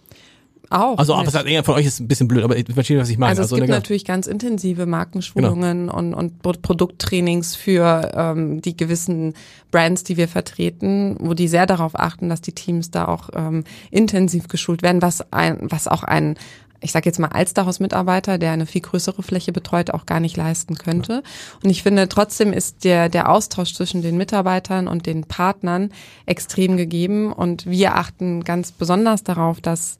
Auch. Also, aber irgendeiner von euch ist ein bisschen blöd, aber ich verstehe, was ich meine. Also es gibt eine- natürlich ganz intensive Markenschulungen und, und Pro- Produkttrainings für ähm, die gewissen Brands, die wir vertreten, wo die sehr darauf achten, dass die Teams da auch ähm, intensiv geschult werden, was ein, was auch ein ich sage jetzt mal Alsterhaus-Mitarbeiter, der eine viel größere Fläche betreut, auch gar nicht leisten könnte. Und ich finde, trotzdem ist der, der Austausch zwischen den Mitarbeitern und den Partnern extrem gegeben. Und wir achten ganz besonders darauf, dass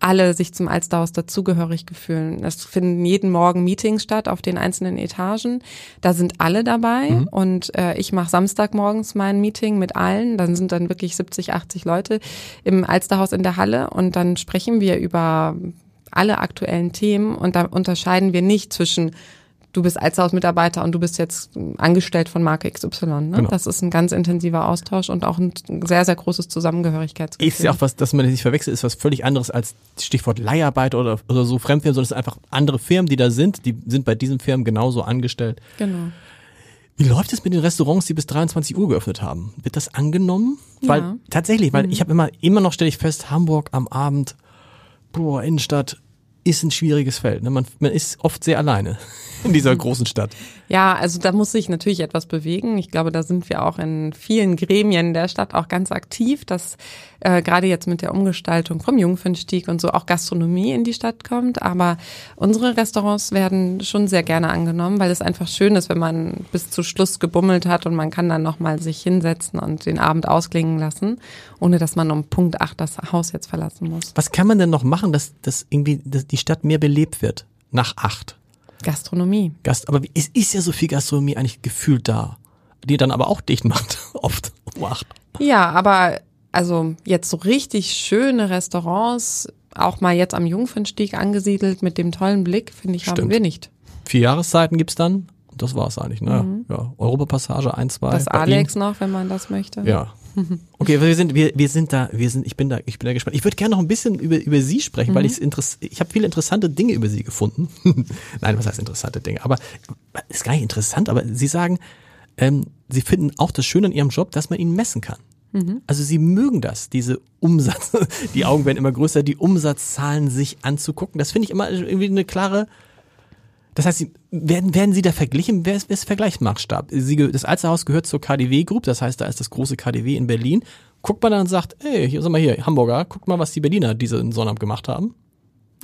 alle sich zum Alsterhaus dazugehörig fühlen. Es finden jeden Morgen Meetings statt auf den einzelnen Etagen. Da sind alle dabei und äh, ich mache Samstagmorgens mein Meeting mit allen. Dann sind dann wirklich 70, 80 Leute im Alsterhaus in der Halle und dann sprechen wir über alle aktuellen Themen und da unterscheiden wir nicht zwischen du bist Alsterhaus-Mitarbeiter und du bist jetzt angestellt von Marke XY. Ne? Genau. Das ist ein ganz intensiver Austausch und auch ein sehr, sehr großes Zusammengehörigkeitsgefühl. ist ja auch was, dass man nicht verwechselt, ist was völlig anderes als Stichwort Leiharbeit oder, oder so Fremdfirmen, sondern es sind einfach andere Firmen, die da sind, die sind bei diesen Firmen genauso angestellt. Genau. Wie läuft es mit den Restaurants, die bis 23 Uhr geöffnet haben? Wird das angenommen? Weil Ja. tatsächlich, weil ich habe immer immer noch stelle ich fest, Hamburg am Abend, boah, Innenstadt ist ein schwieriges Feld. Ne? Man, man ist oft sehr alleine in dieser großen Stadt. Ja, also da muss sich natürlich etwas bewegen. Ich glaube, da sind wir auch in vielen Gremien der Stadt auch ganz aktiv, dass äh, gerade jetzt mit der Umgestaltung vom Jungfernstieg und so auch Gastronomie in die Stadt kommt. Aber unsere Restaurants werden schon sehr gerne angenommen, weil es einfach schön ist, wenn man bis zu Schluss gebummelt hat und man kann dann nochmal sich hinsetzen und den Abend ausklingen lassen, ohne dass man um Punkt acht das Haus jetzt verlassen muss. Was kann man denn noch machen, dass, dass irgendwie dass die Stadt mehr belebt wird? Nach acht. Gastronomie. Gast, aber es ist ja so viel Gastronomie eigentlich gefühlt da, die dann aber auch dicht macht, oft um acht. Ja, aber also jetzt so richtig schöne Restaurants, auch mal jetzt am Jungfernstieg angesiedelt mit dem tollen Blick, finde ich, haben Stimmt. wir nicht. Vier Jahreszeiten gibt's dann. Und Das war's eigentlich, ne? Ja, Europapassage, ein, zwei. Mhm. Das bei Alex noch, wenn man das möchte. Ja. Okay, wir sind, wir, wir sind da, wir sind, ich bin da, ich bin da gespannt. Ich würde gerne noch ein bisschen über, über Sie sprechen, Mhm. weil ich interess ich habe viele interessante Dinge über Sie gefunden. Nein, was heißt interessante Dinge? Aber ist gar nicht interessant, aber Sie sagen, ähm, Sie finden auch das Schöne an Ihrem Job, dass man ihn messen kann. Mhm. Also Sie mögen das, diese Umsatz, die Augen werden immer größer, die Umsatzzahlen sich anzugucken. Das finde ich immer irgendwie eine klare, das heißt, werden, werden Sie da verglichen? Wer ist, wer ist Vergleichsmaßstab? Sie, das Alsterhaus gehört zur KDW Group, das heißt, da ist das große KDW in Berlin. Guckt man dann und sagt, ey, hier, sag mal hier, Hamburger, guckt mal, was die Berliner diesen Sonnabend gemacht haben.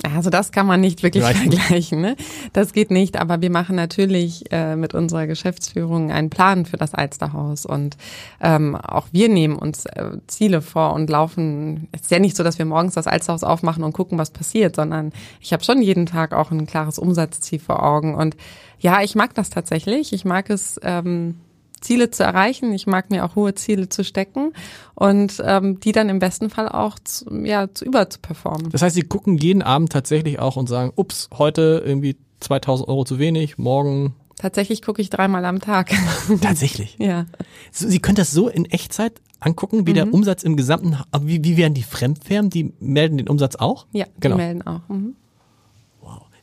Also das kann man nicht wirklich Nein. vergleichen. Ne? Das geht nicht, aber wir machen natürlich äh, mit unserer Geschäftsführung einen Plan für das Alsterhaus und ähm, auch wir nehmen uns äh, Ziele vor und laufen. Es ist ja nicht so, dass wir morgens das Alsterhaus aufmachen und gucken, was passiert, sondern ich habe schon jeden Tag auch ein klares Umsatzziel vor Augen und ja, ich mag das tatsächlich. Ich mag es. Ähm, Ziele zu erreichen. Ich mag mir auch hohe Ziele zu stecken und ähm, die dann im besten Fall auch zu, ja, zu über zu performen. Das heißt, Sie gucken jeden Abend tatsächlich auch und sagen, ups, heute irgendwie 2000 Euro zu wenig, morgen Tatsächlich gucke ich dreimal am Tag. tatsächlich. ja. Sie können das so in Echtzeit angucken, wie Mhm. der Umsatz im gesamten, wie, wie werden die Fremdfirmen, die melden den Umsatz auch? Ja, Genau. die melden auch. Mhm.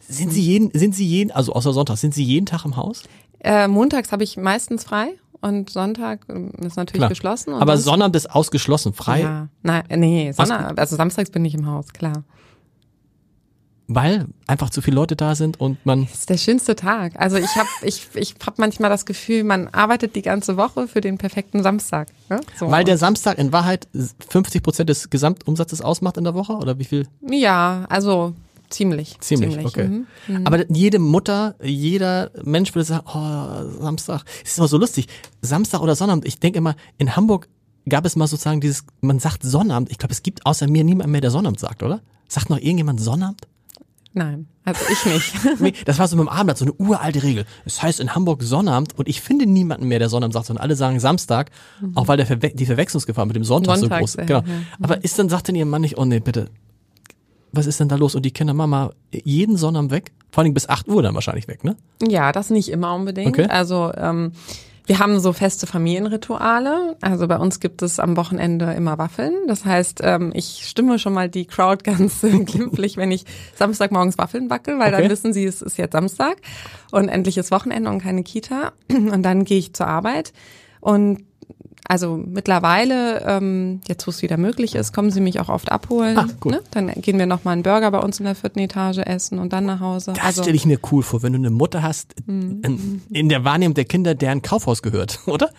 Sind Sie jeden, sind Sie jeden, also außer Sonntag, sind Sie jeden Tag im Haus? Äh, montags habe ich meistens frei und Sonntag ähm, ist natürlich Klar. geschlossen. Aber Sonnabend ist ausgeschlossen, frei. Ja, nein, nee, Sonntag, also samstags bin ich im Haus, klar. weil einfach zu viele Leute da sind und man. Das ist der schönste Tag. Also ich habe ich, ich hab manchmal das Gefühl, man arbeitet die ganze Woche für den perfekten Samstag. Ne? So. Weil der Samstag in Wahrheit 50 Prozent des Gesamtumsatzes ausmacht in der Woche oder wie viel? Ja, also ziemlich. Ziemlich, okay. Mhm. Aber jede Mutter, jeder Mensch würde sagen, oh, Samstag. Es ist immer so lustig. Samstag oder Sonnabend. Ich denke immer, in Hamburg gab es mal sozusagen dieses, man sagt Sonnabend. Ich glaube, es gibt außer mir niemand mehr, der Sonnabend sagt, oder? Sagt noch irgendjemand Sonnabend? Nein, also ich nicht. nee, das war so mit dem Abendblatt, so eine uralte Regel. Es heißt in Hamburg Sonnabend und ich finde niemanden mehr, der Sonnabend sagt, sondern alle sagen Samstag, mhm. auch weil der Verwe die Verwechslungsgefahr mit dem Sonntag Sonntag so groß ist. Genau. Ja. Aber ist dann, sagt denn ihr Mann nicht, oh nee, bitte, was ist denn da los? Und die Kinder, Mama, jeden Sonnabend weg? Vor allem bis 8 Uhr dann wahrscheinlich weg, ne? Ja, das nicht immer unbedingt. Okay. Also ähm, wir haben so feste Familienrituale. Also bei uns gibt es am Wochenende immer Waffeln. Das heißt, ähm, ich stimme schon mal die Crowd ganz glimpflich, wenn ich Samstagmorgens Waffeln backe, weil okay. dann wissen sie, es ist jetzt Samstag und endlich ist Wochenende und keine Kita. Und dann gehe ich zur Arbeit. Und also mittlerweile, ähm, jetzt wo es wieder möglich ist, kommen sie mich auch oft abholen. Ah, gut. Ne? Dann gehen wir nochmal einen Burger bei uns in der vierten Etage essen und dann nach Hause. Das also, stelle ich mir cool vor, wenn du eine Mutter hast, mhm. in der Wahrnehmung der Kinder, deren Kaufhaus gehört, oder?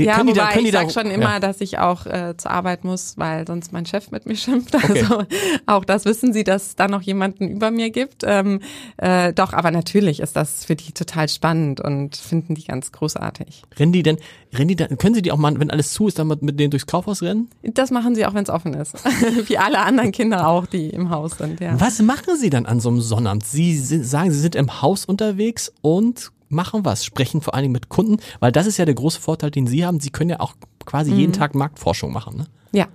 Die, ja, können die da, können ich sag schon immer, ja. dass ich auch äh, zur Arbeit muss, weil sonst mein Chef mit mir schimpft. Also okay. auch das wissen sie, dass es da noch jemanden über mir gibt. Ähm, äh, doch, aber natürlich ist das für die total spannend und finden die ganz großartig. Rennen die denn, rennen die dann, können sie die auch mal, wenn alles zu ist, dann mit denen durchs Kaufhaus rennen? Das machen sie auch, wenn es offen ist. Wie alle anderen Kinder auch, die im Haus sind, ja. Was machen sie dann an so einem Sonnabend? Sie sagen, sie sind im Haus unterwegs und machen was, sprechen vor allen Dingen mit Kunden, weil das ist ja der große Vorteil, den Sie haben. Sie können ja auch quasi mhm. jeden Tag Marktforschung machen. Ne? Ja,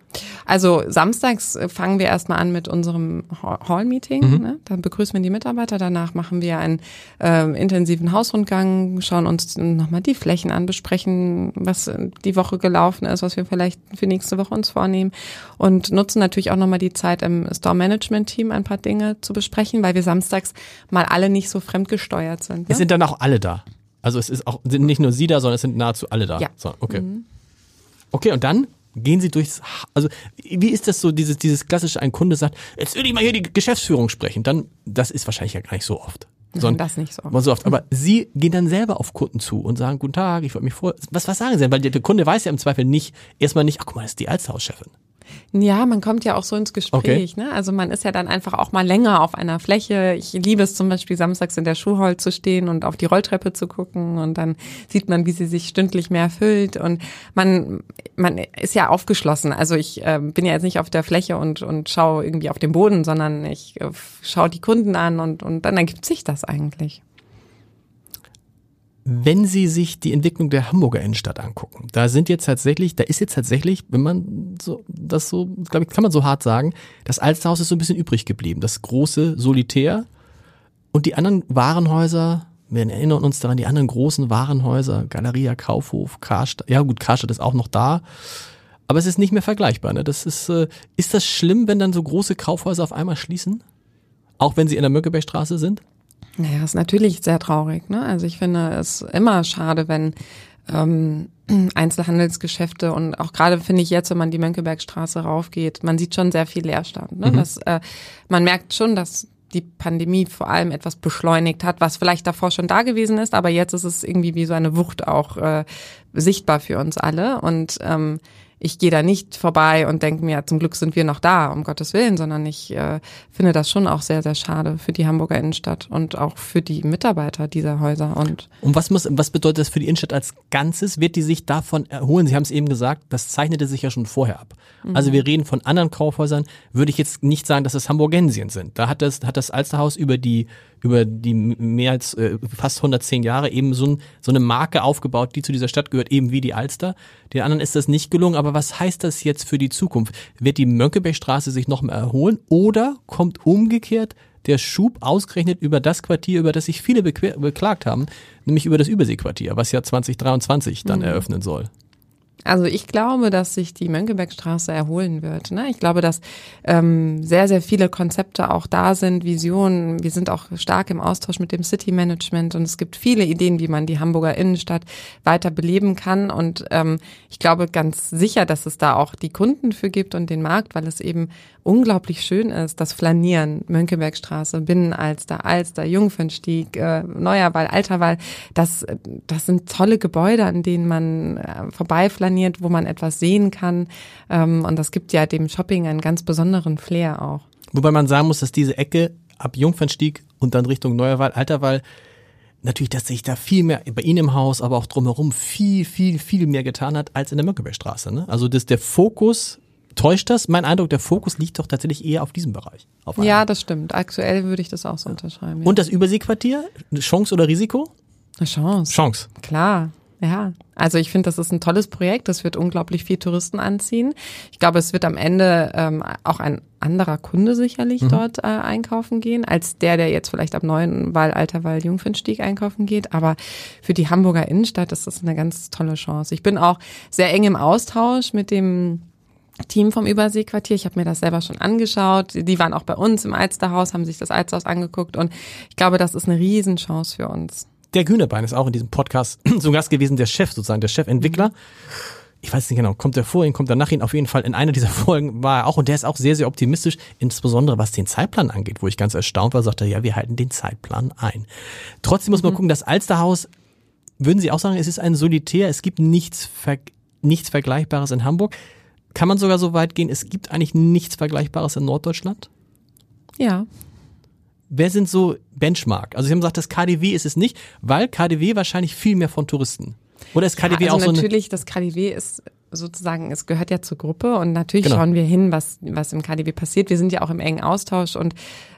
also samstags fangen wir erstmal an mit unserem Hall-Meeting. Mhm. Ne? Dann begrüßen wir die Mitarbeiter. Danach machen wir einen äh, intensiven Hausrundgang, schauen uns nochmal die Flächen an, besprechen, was die Woche gelaufen ist, was wir vielleicht für nächste Woche uns vornehmen und nutzen natürlich auch nochmal die Zeit im Store-Management-Team ein paar Dinge zu besprechen, weil wir samstags mal alle nicht so fremdgesteuert sind. Ne? Es sind dann auch alle da. Also es ist auch, sind nicht nur Sie da, sondern es sind nahezu alle da. Ja. So, okay. Mhm. Okay, und dann gehen Sie durchs, also wie ist das so, dieses, dieses klassische, ein Kunde sagt, jetzt will ich mal hier die Geschäftsführung sprechen, dann, das ist wahrscheinlich ja gar nicht so oft. Sondern, das nicht so oft. so oft. Aber Sie gehen dann selber auf Kunden zu und sagen, guten Tag, ich wollte mich vor, was, was sagen Sie denn? Weil der Kunde weiß ja im Zweifel nicht, erstmal nicht, ach guck mal, das ist die Alsterhauschefin. Ja, man kommt ja auch so ins Gespräch. Okay. Ne? Also man ist ja dann einfach auch mal länger auf einer Fläche. Ich liebe es zum Beispiel samstags in der Schuhholz zu stehen und auf die Rolltreppe zu gucken und dann sieht man, wie sie sich stündlich mehr füllt und man man ist ja aufgeschlossen. Also ich äh, bin ja jetzt nicht auf der Fläche und und schaue irgendwie auf den Boden, sondern ich äh, schaue die Kunden an und und dann ergibt sich das eigentlich. Wenn Sie sich die Entwicklung der Hamburger Innenstadt angucken, da sind jetzt tatsächlich, da ist jetzt tatsächlich, wenn man so, das so, glaube ich, kann man so hart sagen, das Alsterhaus ist so ein bisschen übrig geblieben. Das große Solitär und die anderen Warenhäuser, wir erinnern uns daran, die anderen großen Warenhäuser, Galeria, Kaufhof, Karstadt, ja gut, Karstadt ist auch noch da, aber es ist nicht mehr vergleichbar. Ne? Das ist, äh, ist das schlimm, wenn dann so große Kaufhäuser auf einmal schließen? Auch wenn sie in der Mönckebergstraße sind? Naja, ist natürlich sehr traurig. Ne? Also ich finde es immer schade, wenn ähm, Einzelhandelsgeschäfte und auch gerade finde ich jetzt, wenn man die Mönckebergstraße raufgeht, man sieht schon sehr viel Leerstand. Ne? Mhm. Das, äh, man merkt schon, dass die Pandemie vor allem etwas beschleunigt hat, was vielleicht davor schon da gewesen ist, aber jetzt ist es irgendwie wie so eine Wucht auch äh, sichtbar für uns alle. Und ähm, ich gehe da nicht vorbei und denke mir, zum Glück sind wir noch da, um Gottes Willen, sondern ich äh, finde das schon auch sehr, sehr schade für die Hamburger Innenstadt und auch für die Mitarbeiter dieser Häuser. Und, und was muss, was bedeutet das für die Innenstadt als Ganzes? Wird die sich davon erholen? Sie haben es eben gesagt, das zeichnete sich ja schon vorher ab. Mhm. Also wir reden von anderen Kaufhäusern, würde ich jetzt nicht sagen, dass es Hamburgensien sind. Da hat das, hat das Alsterhaus über die über die mehr als äh, fast 110 Jahre eben so, ein, so eine Marke aufgebaut, die zu dieser Stadt gehört, eben wie die Alster. Den anderen ist das nicht gelungen, aber was heißt das jetzt für die Zukunft? Wird die Mönckebergstraße sich noch mal erholen oder kommt umgekehrt der Schub ausgerechnet über das Quartier, über das sich viele beklagt haben, nämlich über das Überseequartier, was ja 2023 dann mhm. eröffnen soll? Also ich glaube, dass sich die Mönckebergstraße erholen wird. Ne? Ich glaube, dass ähm, sehr, sehr viele Konzepte auch da sind, Visionen. Wir sind auch stark im Austausch mit dem City Management und es gibt viele Ideen, wie man die Hamburger Innenstadt weiter beleben kann. Und ähm, ich glaube ganz sicher, dass es da auch die Kunden für gibt und den Markt, weil es eben unglaublich schön ist, das Flanieren, Mönckebergstraße, Binnenalster, Alster, Jungfernstieg, äh, Neuerwall, Alterwall. Das, das sind tolle Gebäude, an denen man äh, vorbeiflaniert wo man etwas sehen kann. Ähm, und das gibt ja dem Shopping einen ganz besonderen Flair auch. Wobei man sagen muss, dass diese Ecke ab Jungfernstieg und dann Richtung Neuerwall, Alterwall, natürlich, dass sich da viel mehr bei Ihnen im Haus, aber auch drumherum viel, viel, viel mehr getan hat als in der Mönckebergstraße. Ne? Also das, der Fokus Täuscht das? Mein Eindruck, der Fokus liegt doch tatsächlich eher auf diesem Bereich. Auf ja, das stimmt. Aktuell würde ich das auch so unterschreiben. Ja. Und das Überseequartier? Chance oder Risiko? Eine Chance. Chance. Klar. Ja, also ich finde, das ist ein tolles Projekt. Das wird unglaublich viel Touristen anziehen. Ich glaube, es wird am Ende ähm, auch ein anderer Kunde sicherlich mhm. dort äh, einkaufen gehen, als der, der jetzt vielleicht am neuen Wahl Alterwall Jungfernstieg einkaufen geht. Aber für die Hamburger Innenstadt ist das eine ganz tolle Chance. Ich bin auch sehr eng im Austausch mit dem Team vom Überseequartier. Ich habe mir das selber schon angeschaut. Die waren auch bei uns im Alsterhaus, haben sich das Alsterhaus angeguckt und ich glaube, das ist eine Riesenchance für uns der Gühnebein ist auch in diesem Podcast zu Gast gewesen, der Chef sozusagen, der Chefentwickler. Ich weiß nicht genau, kommt er vor ihn, kommt er nach ihn? Auf jeden Fall in einer dieser Folgen war er auch und der ist auch sehr, sehr optimistisch, insbesondere was den Zeitplan angeht, wo ich ganz erstaunt war, sagt er, ja, wir halten den Zeitplan ein. Trotzdem muss man mhm. gucken, das Alsterhaus, würden Sie auch sagen, es ist ein Solitär, es gibt nichts, nichts Vergleichbares in Hamburg. Kann man sogar so weit gehen, es gibt eigentlich nichts Vergleichbares in Norddeutschland? Ja, wer sind so Benchmark? Also Sie haben gesagt, das KDW ist es nicht, weil KDW wahrscheinlich viel mehr von Touristen. Oder ist KDW ja, also auch so natürlich, das KDW ist sozusagen, es gehört ja zur Gruppe und natürlich genau. schauen wir hin, was, was im KDW passiert. Wir sind ja auch im engen Austausch und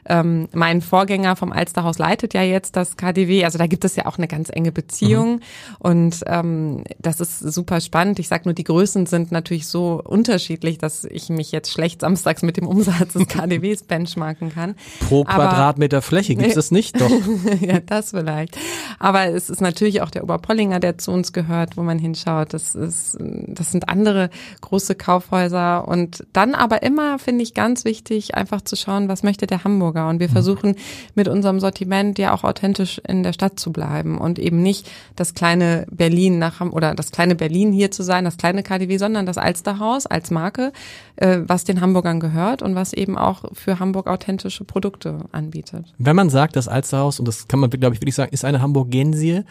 ähm, mein Vorgänger vom Alsterhaus leitet ja jetzt das KDW. Also da gibt es ja auch eine ganz enge Beziehung mhm. und ähm, das ist super spannend. Ich sag nur, die Größen sind natürlich so unterschiedlich, dass ich mich jetzt schlecht samstags mit dem Umsatz des KDWs benchmarken kann. Pro Aber, Quadratmeter Fläche gibt es nicht, doch. ja, das vielleicht. Aber es ist natürlich auch der Oberpollinger, der zu uns gehört, wo man hinschaut. Das ist, das sind andere große Kaufhäuser und dann aber immer finde ich ganz wichtig, einfach zu schauen, was möchte der Hamburger. Und wir mhm. versuchen mit unserem Sortiment ja auch authentisch in der Stadt zu bleiben und eben nicht das kleine Berlin nach oder das kleine Berlin hier zu sein, das kleine KDW, sondern das Alsterhaus als Marke, äh, was den Hamburgern gehört und was eben auch für Hamburg authentische Produkte anbietet. Wenn man sagt, das Alsterhaus, und das kann man, glaube ich, wirklich sagen, ist eine Hamburgensie,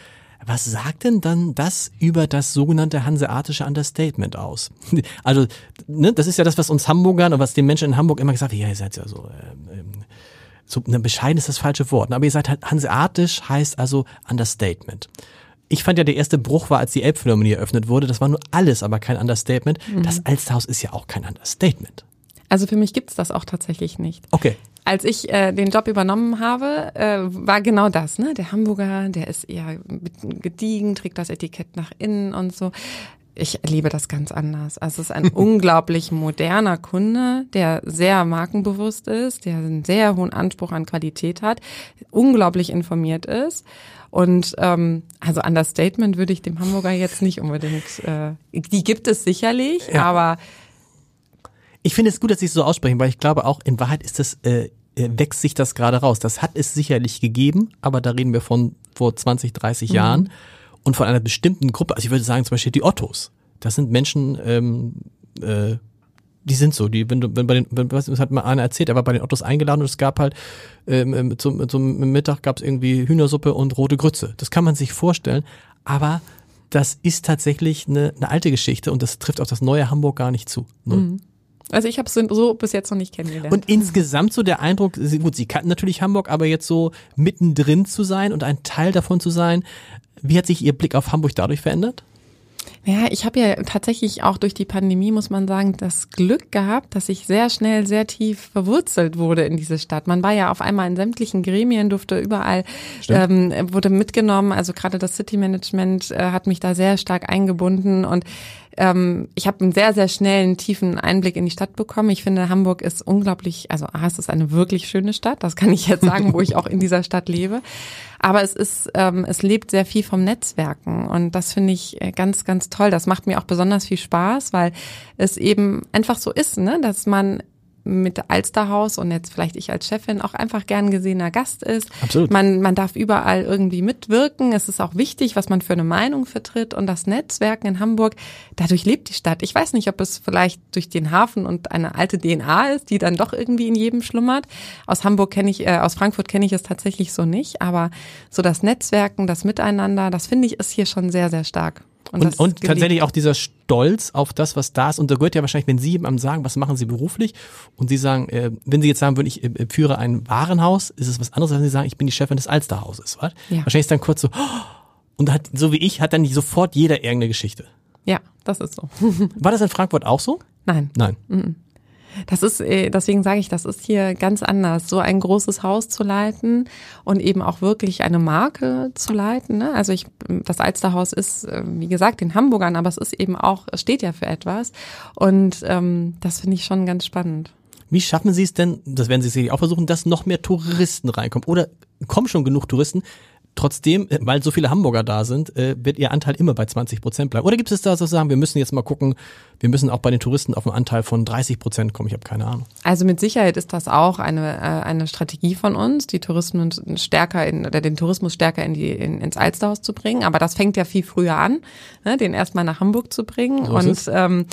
was sagt denn dann das über das sogenannte hanseatische Understatement aus? Also, ne, das ist ja das, was uns Hamburgern und was den Menschen in Hamburg immer gesagt wird, ja, ihr seid ja so äh, so ne, bescheiden ist das falsche Wort, aber ihr seid halt hanseatisch, heißt also Understatement. Ich fand ja, der erste Bruch war, als die Elbphilharmonie eröffnet wurde. Das war nur alles, aber kein Understatement. Mhm. Das Alsterhaus ist ja auch kein Understatement. Also für mich gibt's das auch tatsächlich nicht. Okay. Als ich äh, den Job übernommen habe, äh, war genau das. Ne? Der Hamburger, der ist eher gediegen, trägt das Etikett nach innen und so ich erlebe das ganz anders. Also es ist ein unglaublich moderner Kunde, der sehr markenbewusst ist, der einen sehr hohen Anspruch an Qualität hat, unglaublich informiert ist. Und ähm, also Understatement würde ich dem Hamburger jetzt nicht unbedingt. Äh, die gibt es sicherlich, ja. aber ich finde es gut, dass Sie es so aussprechen, weil ich glaube auch in Wahrheit ist das äh, äh wächst sich das gerade raus. Das hat es sicherlich gegeben, aber da reden wir von vor 20, 30 mhm. Jahren und von einer bestimmten Gruppe, also ich würde sagen zum Beispiel die Ottos, das sind Menschen, ähm, äh, die sind so, die, wenn du, wenn bei den, wenn, was hat mal einer erzählt, er war bei den Ottos eingeladen und es gab halt ähm, ähm zum, zum Mittag gab es irgendwie Hühnersuppe und rote Grütze. Das kann man sich vorstellen, aber das ist tatsächlich eine, eine alte Geschichte und das trifft auch das neue Hamburg gar nicht zu. Null. Mhm. Also ich habe es so bis jetzt noch nicht kennengelernt. Und insgesamt so der Eindruck, gut, Sie kannten natürlich Hamburg, aber jetzt so mittendrin zu sein und ein Teil davon zu sein, wie hat sich Ihr Blick auf Hamburg dadurch verändert? Ja, ich habe ja tatsächlich auch durch die Pandemie, muss man sagen, das Glück gehabt, dass ich sehr schnell, sehr tief verwurzelt wurde in diese Stadt. Man war ja auf einmal in sämtlichen Gremien, durfte überall, ähm, wurde mitgenommen. Also gerade das City Management äh, hat mich da sehr stark eingebunden und ähm, ich habe einen sehr, sehr schnellen, tiefen Einblick in die Stadt bekommen. Ich finde, Hamburg ist unglaublich, also A, es ist eine wirklich schöne Stadt, das kann ich jetzt sagen, wo ich auch in dieser Stadt lebe. Aber es ist, ähm, es lebt sehr viel vom Netzwerken und das finde ich äh, ganz, ganz toll. Das macht mir auch besonders viel Spaß, weil es eben einfach so ist, ne, dass man mit Alsterhaus und jetzt vielleicht ich als Chefin auch einfach gern gesehener Gast ist. Absolut. Man, man darf überall irgendwie mitwirken. Es ist auch wichtig, was man für eine Meinung vertritt und das Netzwerken in Hamburg, dadurch lebt die Stadt. Ich weiß nicht, ob es vielleicht durch den Hafen und eine alte DNA ist, die dann doch irgendwie in jedem schlummert. Aus Hamburg kenne ich, äh, aus Frankfurt kenne ich es tatsächlich so nicht, aber so das Netzwerken, das Miteinander, das finde ich ist hier schon sehr, sehr stark. Und, und, und tatsächlich auch dieser Stolz auf das, was da ist. Und da gehört ja wahrscheinlich, wenn Sie jemandem sagen, was machen Sie beruflich? Und Sie sagen, äh, wenn Sie jetzt sagen würden, ich äh, führe ein Warenhaus, ist es was anderes, als wenn Sie sagen, ich bin die Chefin des Alsterhauses. Was? Ja. Wahrscheinlich ist dann kurz so, oh, und hat, so wie ich, hat dann nicht sofort jeder irgendeine Geschichte. Ja, das ist so. War das in Frankfurt auch so? Nein. Nein. Mhm. Das ist, äh, deswegen sage ich, das ist hier ganz anders, so ein großes Haus zu leiten und eben auch wirklich eine Marke zu leiten. Ne? Also ich, das Alsterhaus ist, äh, wie gesagt, in Hamburgern, aber es ist eben auch, es steht ja für etwas. Und ähm, das finde ich schon ganz spannend. Wie schaffen Sie es denn, das werden Sie sicherlich auch versuchen, dass noch mehr Touristen reinkommen? Oder kommen schon genug Touristen, Trotzdem, äh, weil so viele Hamburger da sind, äh, wird ihr Anteil immer bei 20 Prozent bleiben. Oder gibt es da so sagen, wir müssen jetzt mal gucken, wir müssen auch bei den Touristen auf einen Anteil von 30 Prozent kommen? Ich habe keine Ahnung. Also mit Sicherheit ist das auch eine, äh, eine Strategie von uns, die Tourismus stärker in, oder den Tourismus stärker in die, in, ins Alsterhaus zu bringen. Aber das fängt ja viel früher an, ne, den erstmal nach Hamburg zu bringen. So Und ähm,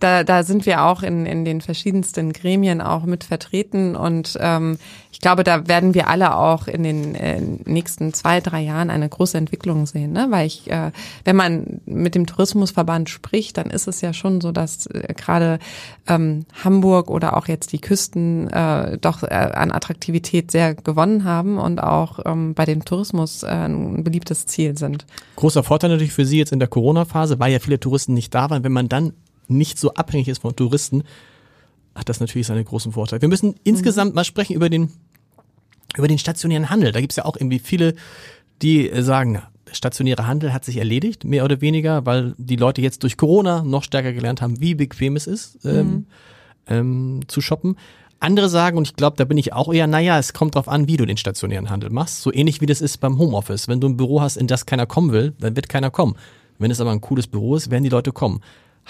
da, da sind wir auch in, in den verschiedensten Gremien auch mit vertreten und ähm, ich glaube, da werden wir alle auch in den äh, nächsten zwei, drei Jahren eine große Entwicklung sehen, ne? weil ich, äh, wenn man mit dem Tourismusverband spricht, dann ist es ja schon so, dass äh, gerade ähm, Hamburg oder auch jetzt die Küsten äh, doch äh, an Attraktivität sehr gewonnen haben und auch ähm, bei dem Tourismus äh, ein beliebtes Ziel sind. Großer Vorteil natürlich für Sie jetzt in der Corona-Phase, weil ja viele Touristen nicht da waren, wenn man dann nicht so abhängig ist von Touristen, hat das natürlich seine großen Vorteile. Wir müssen insgesamt mal sprechen über den, über den stationären Handel. Da gibt es ja auch irgendwie viele, die sagen, na, der stationäre Handel hat sich erledigt, mehr oder weniger, weil die Leute jetzt durch Corona noch stärker gelernt haben, wie bequem es ist, ähm, mhm. ähm, zu shoppen. Andere sagen, und ich glaube, da bin ich auch eher, naja, es kommt drauf an, wie du den stationären Handel machst. So ähnlich wie das ist beim Homeoffice. Wenn du ein Büro hast, in das keiner kommen will, dann wird keiner kommen. Wenn es aber ein cooles Büro ist, werden die Leute kommen.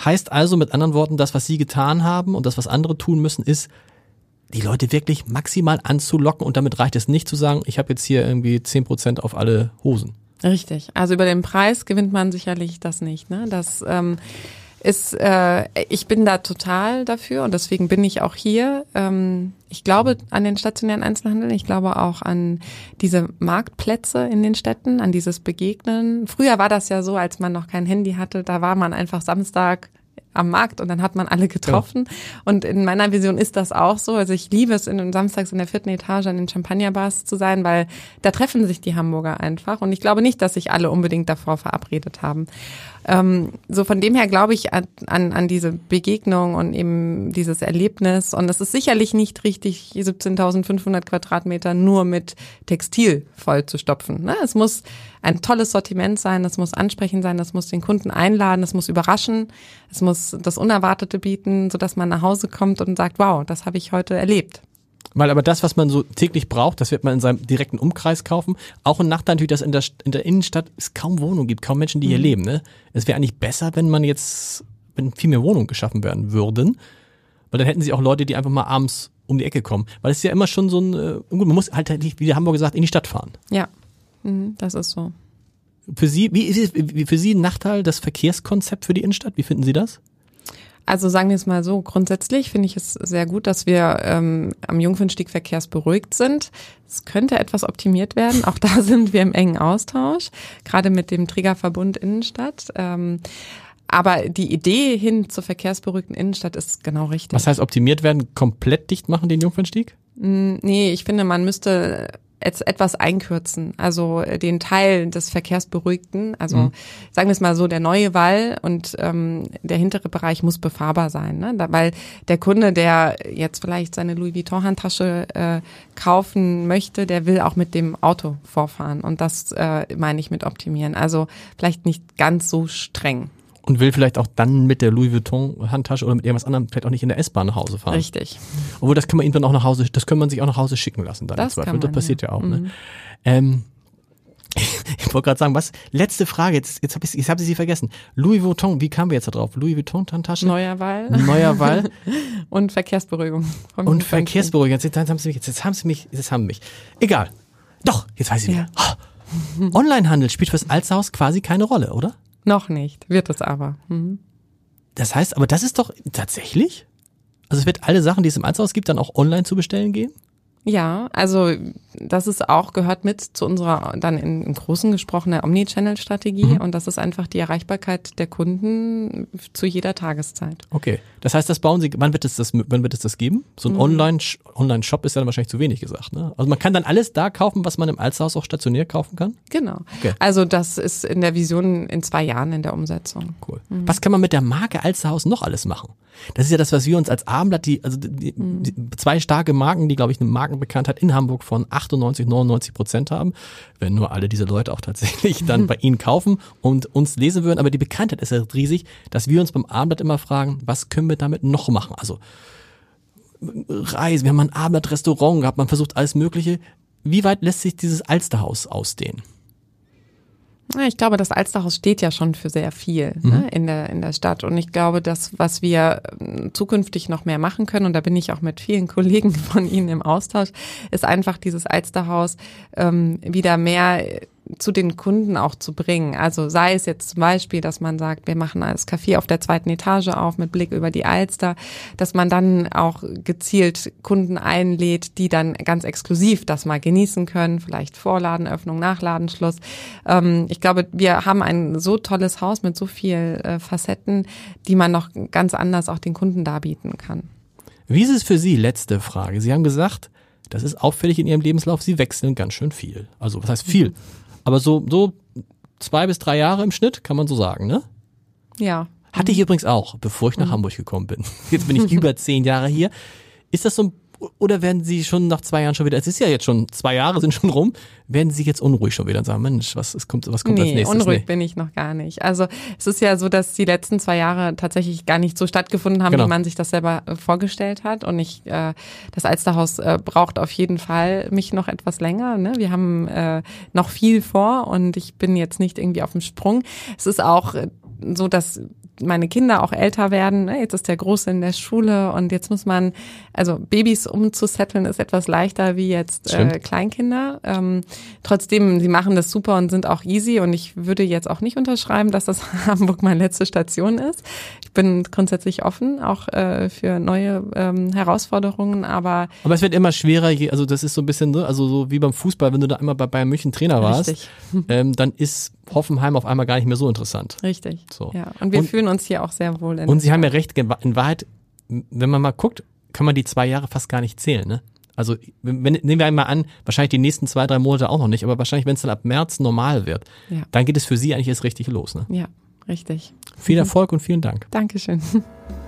Heißt also mit anderen Worten, das, was Sie getan haben und das, was andere tun müssen, ist, die Leute wirklich maximal anzulocken und damit reicht es nicht zu sagen, ich habe jetzt hier irgendwie zehn Prozent auf alle Hosen. Richtig. Also über den Preis gewinnt man sicherlich das nicht. Ne? Das ähm, ist, äh, ich bin da total dafür und deswegen bin ich auch hier. Ähm, ich glaube an den stationären Einzelhandel, ich glaube auch an diese Marktplätze in den Städten, an dieses Begegnen. Früher war das ja so, als man noch kein Handy hatte, da war man einfach Samstag am Markt und dann hat man alle getroffen. Ja. Und in meiner Vision ist das auch so. Also ich liebe es, in, samstags in der vierten Etage an den Champagnerbars zu sein, weil da treffen sich die Hamburger einfach. Und ich glaube nicht, dass sich alle unbedingt davor verabredet haben. Ähm, so von dem her glaube ich an, an, an diese Begegnung und eben dieses Erlebnis. Und es ist sicherlich nicht richtig, 17.500 Quadratmeter nur mit Textil voll zu stopfen. Ne? Es muss ein tolles Sortiment sein, es muss ansprechend sein, es muss den Kunden einladen, es muss überraschen, es muss das Unerwartete bieten, sodass man nach Hause kommt und sagt, wow, das habe ich heute erlebt. Weil aber das, was man so täglich braucht, das wird man in seinem direkten Umkreis kaufen. Auch ein Nachteil natürlich, dass in der, in der Innenstadt es kaum Wohnungen gibt, kaum Menschen, die mhm. hier leben. Ne? Es wäre eigentlich besser, wenn man jetzt, wenn viel mehr Wohnungen geschaffen werden würden. Weil dann hätten sie auch Leute, die einfach mal abends um die Ecke kommen. Weil es ist ja immer schon so ein, äh, gut, man muss halt, wie der Hamburger gesagt, in die Stadt fahren. Ja, mhm, das ist so. Für Sie, wie ist es, für Sie ein Nachteil das Verkehrskonzept für die Innenstadt? Wie finden Sie das? Also sagen wir es mal so, grundsätzlich finde ich es sehr gut, dass wir ähm, am Jungfernstieg verkehrsberuhigt sind. Es könnte etwas optimiert werden. Auch da sind wir im engen Austausch, gerade mit dem Trägerverbund Innenstadt. Ähm, aber die Idee hin zur verkehrsberuhigten Innenstadt ist genau richtig. Was heißt optimiert werden? Komplett dicht machen den Jungfernstieg? Nee, ich finde, man müsste etwas einkürzen, also äh, den Teil des Verkehrsberuhigten, also mhm. sagen wir es mal so, der neue Wall und ähm, der hintere Bereich muss befahrbar sein, ne? Da, weil der Kunde, der jetzt vielleicht seine Louis Vuitton Handtasche äh, kaufen möchte, der will auch mit dem Auto vorfahren und das äh, meine ich mit optimieren, also vielleicht nicht ganz so streng. Und will vielleicht auch dann mit der Louis Vuitton Handtasche oder mit irgendwas anderem vielleicht auch nicht in der S-Bahn nach Hause fahren. Richtig. Obwohl, das kann man irgendwann auch nach Hause, das kann man sich auch nach Hause schicken lassen dann Das im Zweifel. kann das man, passiert ja, ja. auch. Mhm. Ne? Ähm, ich wollte gerade sagen, was? Letzte Frage, jetzt, jetzt habe ich, jetzt hab ich sie vergessen. Louis Vuitton, wie kamen wir jetzt da drauf? Louis Vuitton Handtasche? Neuer Wahl Neuer Wall und Verkehrsberuhigung. und. Verkehrsberuhigung. Jetzt, jetzt, haben sie mich, jetzt, jetzt haben sie mich, jetzt haben sie mich. Egal. Doch, jetzt weiß ich Ja. wieder. Onlinehandel spielt fürs Alsterhaus quasi keine Rolle, oder? Noch nicht, wird es aber. Mhm. Das heißt, aber das ist doch tatsächlich? Also es wird alle Sachen, die es im Alsterhaus gibt, dann auch online zu bestellen gehen? Ja, also das ist auch, gehört mit zu unserer dann in, im Großen gesprochene Omnichannel-Strategie Mhm. und das ist einfach die Erreichbarkeit der Kunden zu jeder Tageszeit. Okay. Das heißt, das bauen Sie, wann wird es das, wann wird es das geben? So ein Mhm. Online, Online-Shop ist ja dann wahrscheinlich zu wenig gesagt, ne? Also man kann dann alles da kaufen, was man im Alsterhaus auch stationär kaufen kann? Genau. Okay. Also das ist in der Vision in zwei Jahren in der Umsetzung. Cool. Mhm. Was kann man mit der Marke Alsterhaus noch alles machen? Das ist ja das, was wir uns als Abendblatt, die, also die, Mhm. die zwei starke Marken, die, glaube ich, eine Markenbekanntheit in Hamburg von 98, 99 Prozent haben. Wenn nur alle diese Leute auch tatsächlich dann bei ihnen kaufen und uns lesen würden. Aber die Bekanntheit ist ja riesig, dass wir uns beim Abendblatt immer fragen, was können wir damit noch machen? Also Reisen, wir haben mal ein Abendblatt-Restaurant gehabt, man versucht alles Mögliche. Wie weit lässt sich dieses Alsterhaus ausdehnen? Ich glaube, das Alsterhaus steht ja schon für sehr viel ne, in, der, in der Stadt. Und ich glaube, das, was wir ähm, zukünftig noch mehr machen können, und da bin ich auch mit vielen Kollegen von Ihnen im Austausch, ist einfach dieses Alsterhaus ähm, wieder mehr zu den Kunden auch zu bringen. Also sei es jetzt zum Beispiel, dass man sagt, wir machen das Café auf der zweiten Etage auf mit Blick über die Alster, dass man dann auch gezielt Kunden einlädt, die dann ganz exklusiv das mal genießen können, vielleicht Vorladenöffnung, Nachladenschluss. Ähm, ich glaube, wir haben ein so tolles Haus mit so viel äh, Facetten, die man noch ganz anders auch den Kunden darbieten kann. Wie ist es für Sie? Letzte Frage. Sie haben gesagt, das ist auffällig in Ihrem Lebenslauf, Sie wechseln ganz schön viel. Also, was heißt viel? Aber so, so zwei bis drei Jahre im Schnitt, kann man so sagen, ne? Ja. Hatte ich übrigens auch, bevor ich nach Hamburg gekommen bin. Jetzt bin ich über zehn Jahre hier. Ist das so ein, oder werden Sie schon nach zwei Jahren schon wieder, es ist ja jetzt schon, zwei Jahre sind schon rum, werden Sie jetzt unruhig schon wieder und sagen, Mensch, was, es kommt, was kommt als Nee, nächstes? unruhig Nee. bin ich noch gar nicht. Also es ist ja so, dass die letzten zwei Jahre tatsächlich gar nicht so stattgefunden haben, Genau. wie man sich das selber äh, vorgestellt hat. Und ich, äh, das Alsterhaus äh, braucht auf jeden Fall mich noch etwas länger. Ne? Wir haben äh, noch viel vor und ich bin jetzt nicht irgendwie auf dem Sprung. Es ist auch äh, so, dass meine Kinder auch älter werden. Ne? Jetzt ist der Große in der Schule und jetzt muss man, also Babys umzusetteln ist etwas leichter wie jetzt äh, Kleinkinder. Ähm, trotzdem, sie machen das super und sind auch easy und ich würde jetzt auch nicht unterschreiben, dass das Hamburg meine letzte Station ist. Ich bin grundsätzlich offen, auch äh, für neue ähm, Herausforderungen, aber Aber es wird immer schwerer, also das ist so ein bisschen, ne, also so wie beim Fußball, wenn du da einmal bei Bayern München Trainer warst, ähm, dann ist Hoffenheim auf einmal gar nicht mehr so interessant. richtig. So. Ja. Und wir Und- fühlen uns hier auch sehr wohl in Und Sie haben ja recht, in Wahrheit, wenn man mal guckt, kann man die zwei Jahre fast gar nicht zählen, ne? Also wenn, nehmen wir einmal an, wahrscheinlich die nächsten zwei, drei Monate auch noch nicht, aber wahrscheinlich, wenn es dann ab März normal wird, Ja. dann geht es für Sie eigentlich erst richtig los. Ne? Ja, richtig. Viel Erfolg und vielen Dank. Dankeschön.